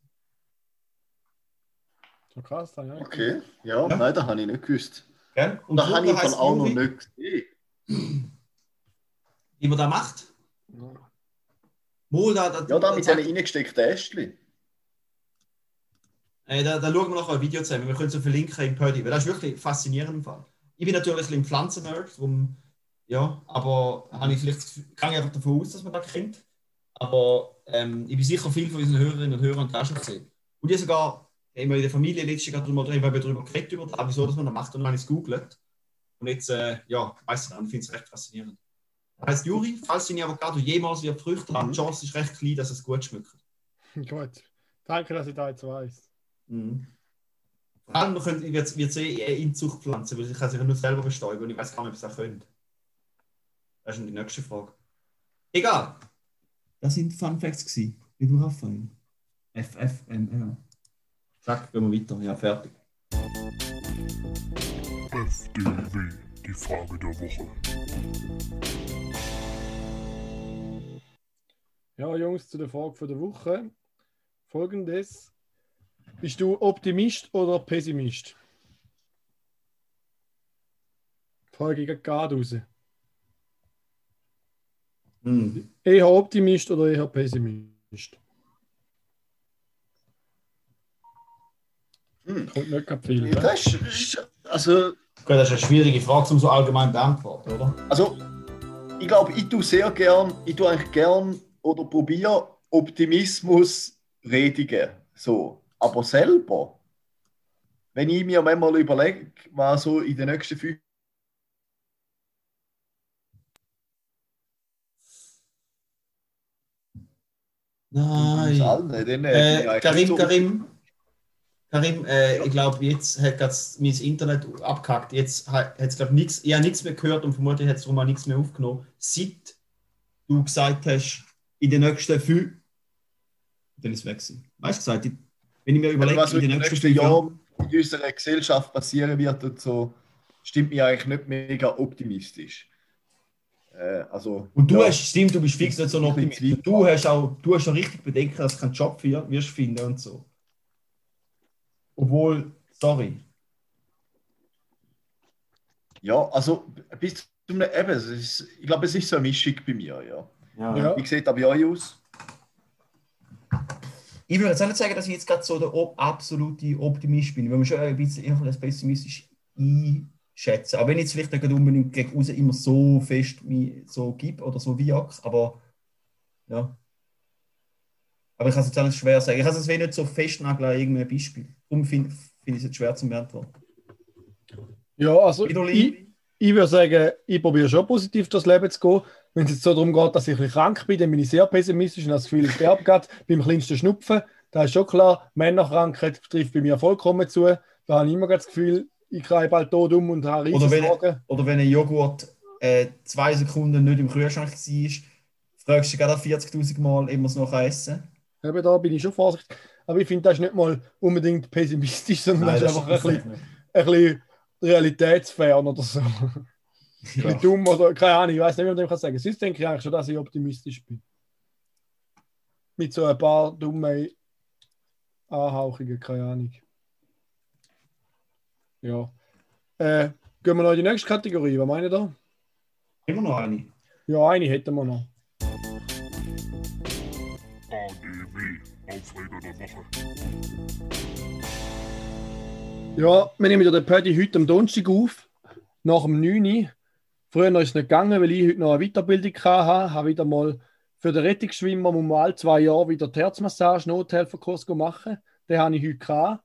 Speaker 5: So krass, dann, ja.
Speaker 3: Okay, ja,
Speaker 4: Ja.
Speaker 3: nein, das habe ich nicht gewusst.
Speaker 4: Gell? Und
Speaker 3: Das habe ich dann auch noch nicht gesehen.
Speaker 4: Wie man das macht? Mal, da, da,
Speaker 3: Ja, da mit
Speaker 4: da,
Speaker 3: diesen reingesteckten Ästchen.
Speaker 4: äh, da, da schauen wir nachher ein Video zusammen. Wir können es so verlinken im Pödi, weil das ist wirklich faszinierend im Fall. Ich bin natürlich ein bisschen Pflanzennerd, darum Ja, aber habe ich vielleicht, kann ich einfach davon aus, dass man das kennt. Aber ähm, ich bin sicher, viele von unseren Hörerinnen und Hörern haben das schon gesehen. Und ich sogar immer in der Familie letztes Jahr darüber, darüber, darüber geredet, über das, wieso dass man das macht und dann habe ich es googelt. Und jetzt, äh, ja, weiss nicht, ich finde es recht faszinierend. Das heißt, Juri, falls deine Avocado jemals wird Früchte haben, die Chance ist recht klein, dass es gut schmeckt. *laughs*
Speaker 5: Gut. Danke, dass ich da jetzt weiß.
Speaker 4: Mhm. Vor allem, man könnte, ich werde es eh in Zucht pflanzen, weil ich kann sich nur selber bestäuben und ich weiß gar nicht, ob ich es auch könnte. Das ist schon die nächste Frage. Egal. Das sind Fun Facts gewesen. Wie du Raphael. FFMR. Zack, gehen wir weiter. Ja, fertig.
Speaker 2: FDW, die Frage der Woche.
Speaker 5: Ja, Jungs, zu der Frage von der Woche. Folgendes. Bist du Optimist oder Pessimist? Frage geht gerade raus.
Speaker 4: Hm.
Speaker 5: Eher Optimist oder eher Pessimist?
Speaker 3: Hm.
Speaker 5: Kommt nicht gerade viel. ne?
Speaker 3: Das ist, also,
Speaker 4: Gut, das ist eine schwierige Frage, um so allgemein zu beantworten, oder?
Speaker 3: also, ich glaube, ich tue sehr gern, ich tue eigentlich gern oder probiere Optimismus predigen. So. Aber selber, wenn ich mir manchmal überlege, was so in den nächsten fünf
Speaker 4: Nein.
Speaker 3: allen, dann, äh,
Speaker 4: Karim, Karim, Karim, äh, ich glaube, jetzt hat mein Internet abgehackt. Jetzt hat es, glaube ich nichts mehr gehört und vermutlich hat es auch nichts mehr aufgenommen. Seit du gesagt hast, in den nächsten fünf, dann ist es weg. gewesen. Weißt du gesagt, wenn ich mir überlege,
Speaker 3: was
Speaker 4: in den nächsten
Speaker 3: nächsten
Speaker 4: Jahren
Speaker 3: in unserer Gesellschaft passieren wird und so, stimmt mich eigentlich nicht mega optimistisch. Äh, also,
Speaker 4: Und du
Speaker 3: ja.
Speaker 4: hast, stimmt, du bist fix nicht so ein Optimist. Du hast auch, du hast schon richtig Bedenken, dass du keinen Job für, wirst finden und so. Obwohl, sorry.
Speaker 3: Ja, also bis zu einem, eben, es ist, ich glaube, es ist so eine Mischung bei mir, ja.
Speaker 5: Ja.
Speaker 3: Wie sieht das bei euch aus?
Speaker 4: Ich würde jetzt auch nicht sagen, dass ich jetzt gerade so der absolute Optimist bin, weil man schon ein bisschen pessimistisch einschätzen. Aber wenn ich jetzt vielleicht nicht unbedingt gegen außen immer so fest wie so gibt oder so wie auch, aber ja. Aber ich kann es jetzt auch nicht schwer sagen. Ich kann es jetzt nicht so festnageln an irgendeinem Beispiel. Darum finde find ich es jetzt schwer zu beantworten.
Speaker 5: Ja, also ich, ich würde sagen, ich probiere schon positiv durchs Leben zu gehen. Wenn es jetzt so darum geht, dass ich ein bisschen krank bin, dann bin ich sehr pessimistisch und habe das Gefühl, ich sterbe gerade *laughs* beim kleinsten Schnupfen. Da ist schon klar, Männerkrankheit trifft bei mir vollkommen zu. Da habe ich immer das Gefühl, ich kreie bald tot um und habe
Speaker 4: Oder wenn,
Speaker 5: Sorgen.
Speaker 4: oder wenn ein Joghurt äh, zwei Sekunden nicht im Kühlschrank war, fragst du gerade 40.000 Mal, ob man es noch essen kann.
Speaker 5: Eben da bin ich schon vorsichtig. Aber ich finde, das ist nicht mal unbedingt pessimistisch, sondern das ist einfach ein bisschen, ein bisschen realitätsfern oder so. *laughs* Ein
Speaker 4: Ja.
Speaker 5: bisschen dumm oder keine Ahnung, ich weiß nicht, wie man dem kann sagen. Sonst denke ich eigentlich schon, dass ich optimistisch bin. Mit so ein paar dummen Anhauchungen, keine Ahnung. Ja. Äh, gehen wir noch in die nächste Kategorie. Was meint ihr da?
Speaker 4: Immer noch eine.
Speaker 5: Ja, eine hätten wir noch.
Speaker 2: ADW, Aufreger der Woche.
Speaker 5: Ja, wir nehmen ja den Paddy heute am Donnerstag auf, nach dem 9. Uhr. Früher ist es nicht gegangen, weil ich heute noch eine Weiterbildung hatte. Habe wieder mal für den Rettungsschwimmer muss man alle zwei Jahre wieder die Herzmassage, Nothelferkurs machen. Den habe ich heute gehabt.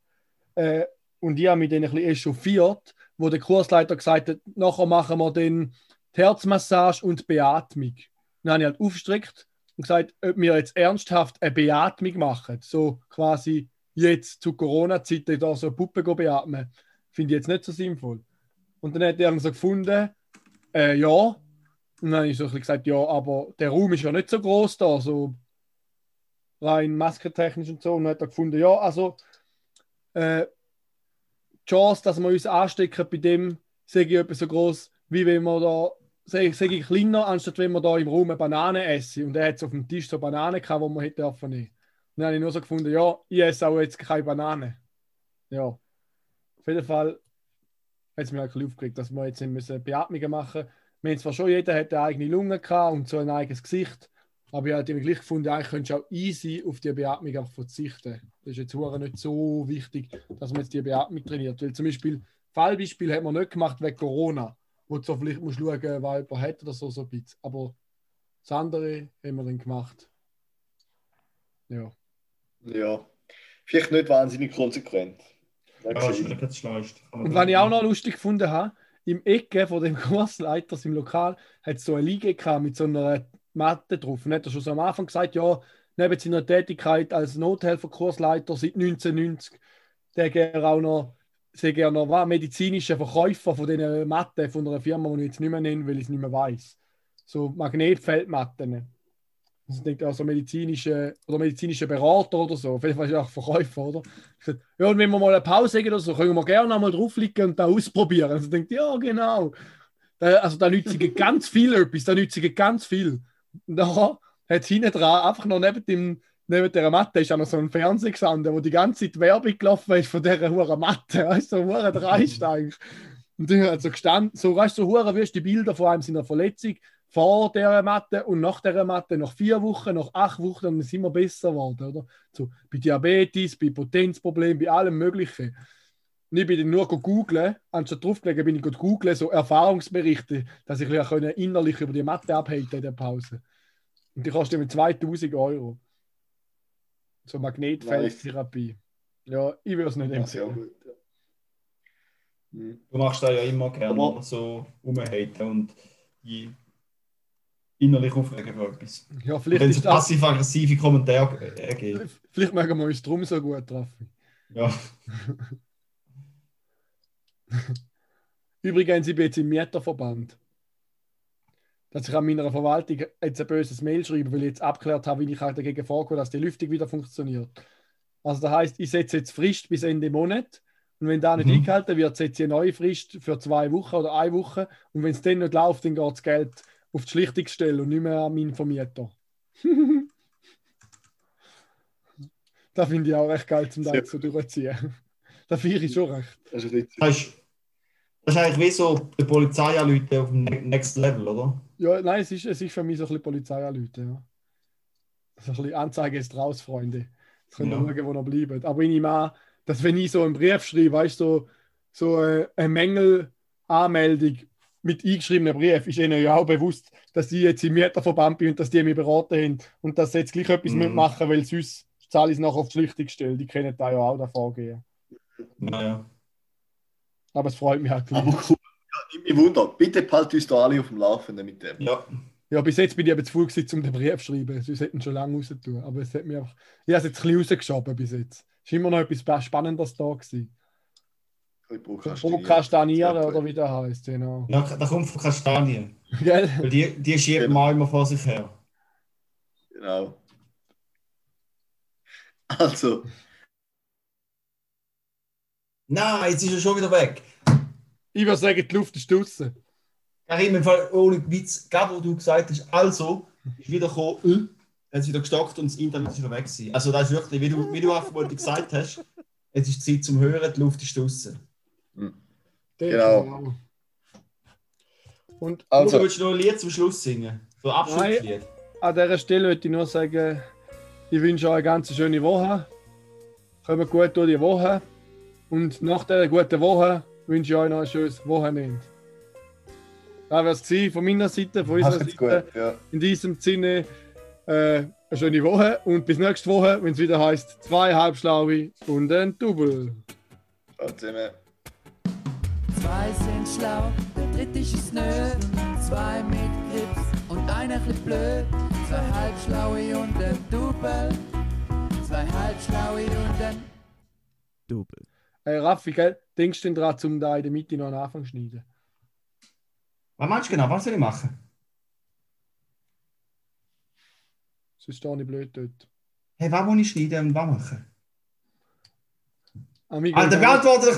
Speaker 5: Äh, und ich habe mich dann ein bisschen echauffiert, wo der Kursleiter gesagt hat, nachher machen wir die Herzmassage und Beatmung. Dann habe ich halt aufgestreckt und gesagt, ob wir jetzt ernsthaft eine Beatmung machen. So quasi jetzt zu Corona-Zeiten da so eine Puppe beatmen, finde ich jetzt nicht so sinnvoll. Und dann hat er so gefunden, äh, ja. Und dann habe ich so ein bisschen gesagt, ja, aber der Raum ist ja nicht so groß da, so rein maskentechnisch und so. Und dann hat er gefunden, ja, also äh, Chance, dass wir uns anstecken bei dem, sage ich etwa so groß, wie wenn wir da, sage ich, kleiner, anstatt wenn wir da im Raum eine Banane essen. Und er hat auf dem Tisch so Bananen gehabt, die man hätte dürfen nehmen. Dann habe ich nur so gefunden, ja, ich esse auch jetzt keine Banane. Ja. Auf jeden Fall hat es mich halt aufgeregt, dass wir jetzt nicht Beatmungen machen müssen. Wir haben zwar schon, jeder hat eine eigene Lunge gehabt und so ein eigenes Gesicht, aber ich habe halt gleich gefunden, eigentlich könntest du auch easy auf die Beatmung einfach verzichten. Das ist jetzt nicht so wichtig, dass man jetzt die Beatmung trainiert. Weil zum Beispiel, Fallbeispiel hat man nicht gemacht wegen Corona. wo du so vielleicht musst schauen, wer jemand hat oder so, so ein bisschen. Aber das andere haben wir dann gemacht. Ja.
Speaker 3: Ja. Vielleicht nicht wahnsinnig konsequent.
Speaker 4: Ja, das ist wirklich das Schlauste.
Speaker 5: Und was ich auch noch lustig gefunden habe, im Ecke von dem *laughs* Kursleiter im Lokal hat es so eine Liege gehabt mit so einer Matte drauf. Und hat er schon am Anfang gesagt, ja, neben seiner Tätigkeit als Nothelferkursleiter seit 1990, der gerne auch noch, sehr gerne noch was, medizinischer Verkäufer von diesen Matten von einer Firma, die ich jetzt nicht mehr nenne, weil ich es nicht mehr weiß. So Magnetfeldmatten. Also ich denke auch so medizinische oder medizinische Berater oder so. Vielleicht auch Verkäufer, oder? Ja, und wenn wir mal eine Pause haben oder so, können wir gerne einmal draufliegen und da ausprobieren. Also ich denke, ja, genau. Da, also da nützt ganz viel etwas, da nützt ganz viel. *laughs* Da hat es hinten dran, einfach noch neben, dem, neben der Matte, ist auch noch so ein Fernseher gestanden, wo die ganze Zeit Werbung gelaufen ist von dieser hohen Matte. *laughs* Weißt du, so hure dreist *laughs* eigentlich. Und dann hat so gestanden, so weißt du, so hure wirst die Bilder vor allem seiner Verletzung vor der Matte und nach der Matte, nach vier Wochen, nach acht Wochen, dann ist es immer besser geworden, oder? So, bei Diabetes, bei Potenzproblemen, bei allem Möglichen. Und ich bin dann nur googeln, anstatt draufgelegen bin ich googeln, so Erfahrungsberichte, dass ich bisschen innerlich über die Matte abhalten in der Pause. Und die kostet mir 2000 Euro. So Magnetfeldtherapie. Ja, ich würde es nicht empfehlen.
Speaker 3: Ja. Mhm.
Speaker 4: Du machst da ja immer gerne
Speaker 3: Aber-
Speaker 4: so rumhaten und die innerlich aufregen für etwas.
Speaker 5: Ja, vielleicht
Speaker 4: wenn es passiv-aggressive Kommentare äh, gibt.
Speaker 5: vielleicht mögen wir uns drum so gut treffen.
Speaker 4: Ja. *laughs* *laughs*
Speaker 5: Übrigens, ich bin jetzt im Mieterverband. Dass ich an meiner Verwaltung jetzt ein böses Mail schreibe, weil ich jetzt abgeklärt habe, wie ich halt dagegen vorgehe, dass die Lüftung wieder funktioniert. Also das heißt, ich setze jetzt Frist bis Ende Monat und wenn da nicht
Speaker 4: Mhm.
Speaker 5: eingehalten wird, setze ich eine neue Frist für zwei Wochen oder eine Woche und wenn es dann nicht läuft, dann geht das Geld auf die Schlichtungsstelle und nicht mehr an meinen Vermieter. *laughs* das finde ich auch recht geil, zum Teil so durchziehen. *laughs* Das finde ich schon recht.
Speaker 3: Das ist ein bisschen
Speaker 4: Das ist, das eigentlich wie so die Polizei anrufen auf dem Next Level, oder?
Speaker 5: Ja, nein, es ist, es ist für mich so ein bisschen Polizei anrufen, ja. So ein bisschen Anzeige ist raus, Freunde. Jetzt könnt ihr
Speaker 4: Ja.
Speaker 5: schauen, wo ihr bleibt. Aber ich nehme an, dass wenn ich so einen Brief schreibe, weißt du, so, so äh, eine Mängelanmeldung mit eingeschriebenem Brief, ist ihnen ja auch bewusst, dass ich jetzt im Mieterverband bin und dass die mich beraten haben und dass sie jetzt gleich etwas
Speaker 4: Mhm.
Speaker 5: mitmachen, weil sonst zahle ich es nachher auf die Schlichtungsstelle. Die kennen da ja auch davon gehen.
Speaker 4: Naja.
Speaker 5: Aber es freut mich halt
Speaker 3: Aber cool. Ja, mich Wunder. Bitte behalt uns da alle auf dem Laufenden mit dem.
Speaker 4: Ja.
Speaker 5: Ja, bis jetzt bin ich eben zu faul gewesen, um den Brief zu schreiben. Sonst hätten schon lange raus tun. Aber es hat mir einfach. Ich habe es jetzt ein bisschen rausgeschoben bis jetzt. Es ist immer noch etwas Spannendes da gewesen.
Speaker 3: Ich brauche
Speaker 5: Prokrastinieren oder wie der heißt, genau.
Speaker 4: ja. Da kommt von Kastanien. *laughs*
Speaker 5: Gell?
Speaker 4: Weil die, die schieben man auch immer vor sich her.
Speaker 3: Genau. Also,
Speaker 4: Nein, jetzt ist er schon wieder weg.
Speaker 5: Ich würde sagen, die Luft ist draußen.
Speaker 4: Karim, im Fall ohne Witz, gerade wo du gesagt hast, also, ist wieder gekommen, äh, dann hat es wieder gestockt und das Internet ist wieder weg gewesen. Also das ist wirklich, wie du, wie du auch vorhin gesagt hast, jetzt ist Zeit zum Hören, die Luft ist draußen.
Speaker 3: Genau.
Speaker 5: Und
Speaker 3: Also-
Speaker 4: du willst noch ein Lied zum Schluss singen? So ein Abschlusslied.
Speaker 5: an dieser Stelle möchte ich nur sagen, ich wünsche euch eine ganz schöne Woche. Kommt gut durch die Woche. Und nach dieser guten Woche wünsche ich euch noch ein schönes Wochenende. Das wäre es von meiner Seite, von unserer
Speaker 3: macht's
Speaker 5: Seite.
Speaker 3: gut. Ja.
Speaker 5: In diesem Sinne äh, eine schöne Woche und bis nächste Woche, wenn es wieder heißt zwei Halbschlaue und ein Double.
Speaker 3: Ciao zusammen.
Speaker 1: Zwei sind schlau, der dritte ist nö. Zwei mit Grips und einer chli blöd. Zwei halbschlaue und ein Double. Zwei halbschlaue und ein Double.
Speaker 5: Hey Raffi, gell? denkst du denn dran, um da in der Mitte noch einen Anfang zu schneiden?
Speaker 4: Was meinst du genau? Was soll ich machen?
Speaker 5: Sonst stehe ich blöd dort.
Speaker 4: Hey, was muss ich schneiden und was machen?
Speaker 5: Amigo,
Speaker 4: Alter, beantworte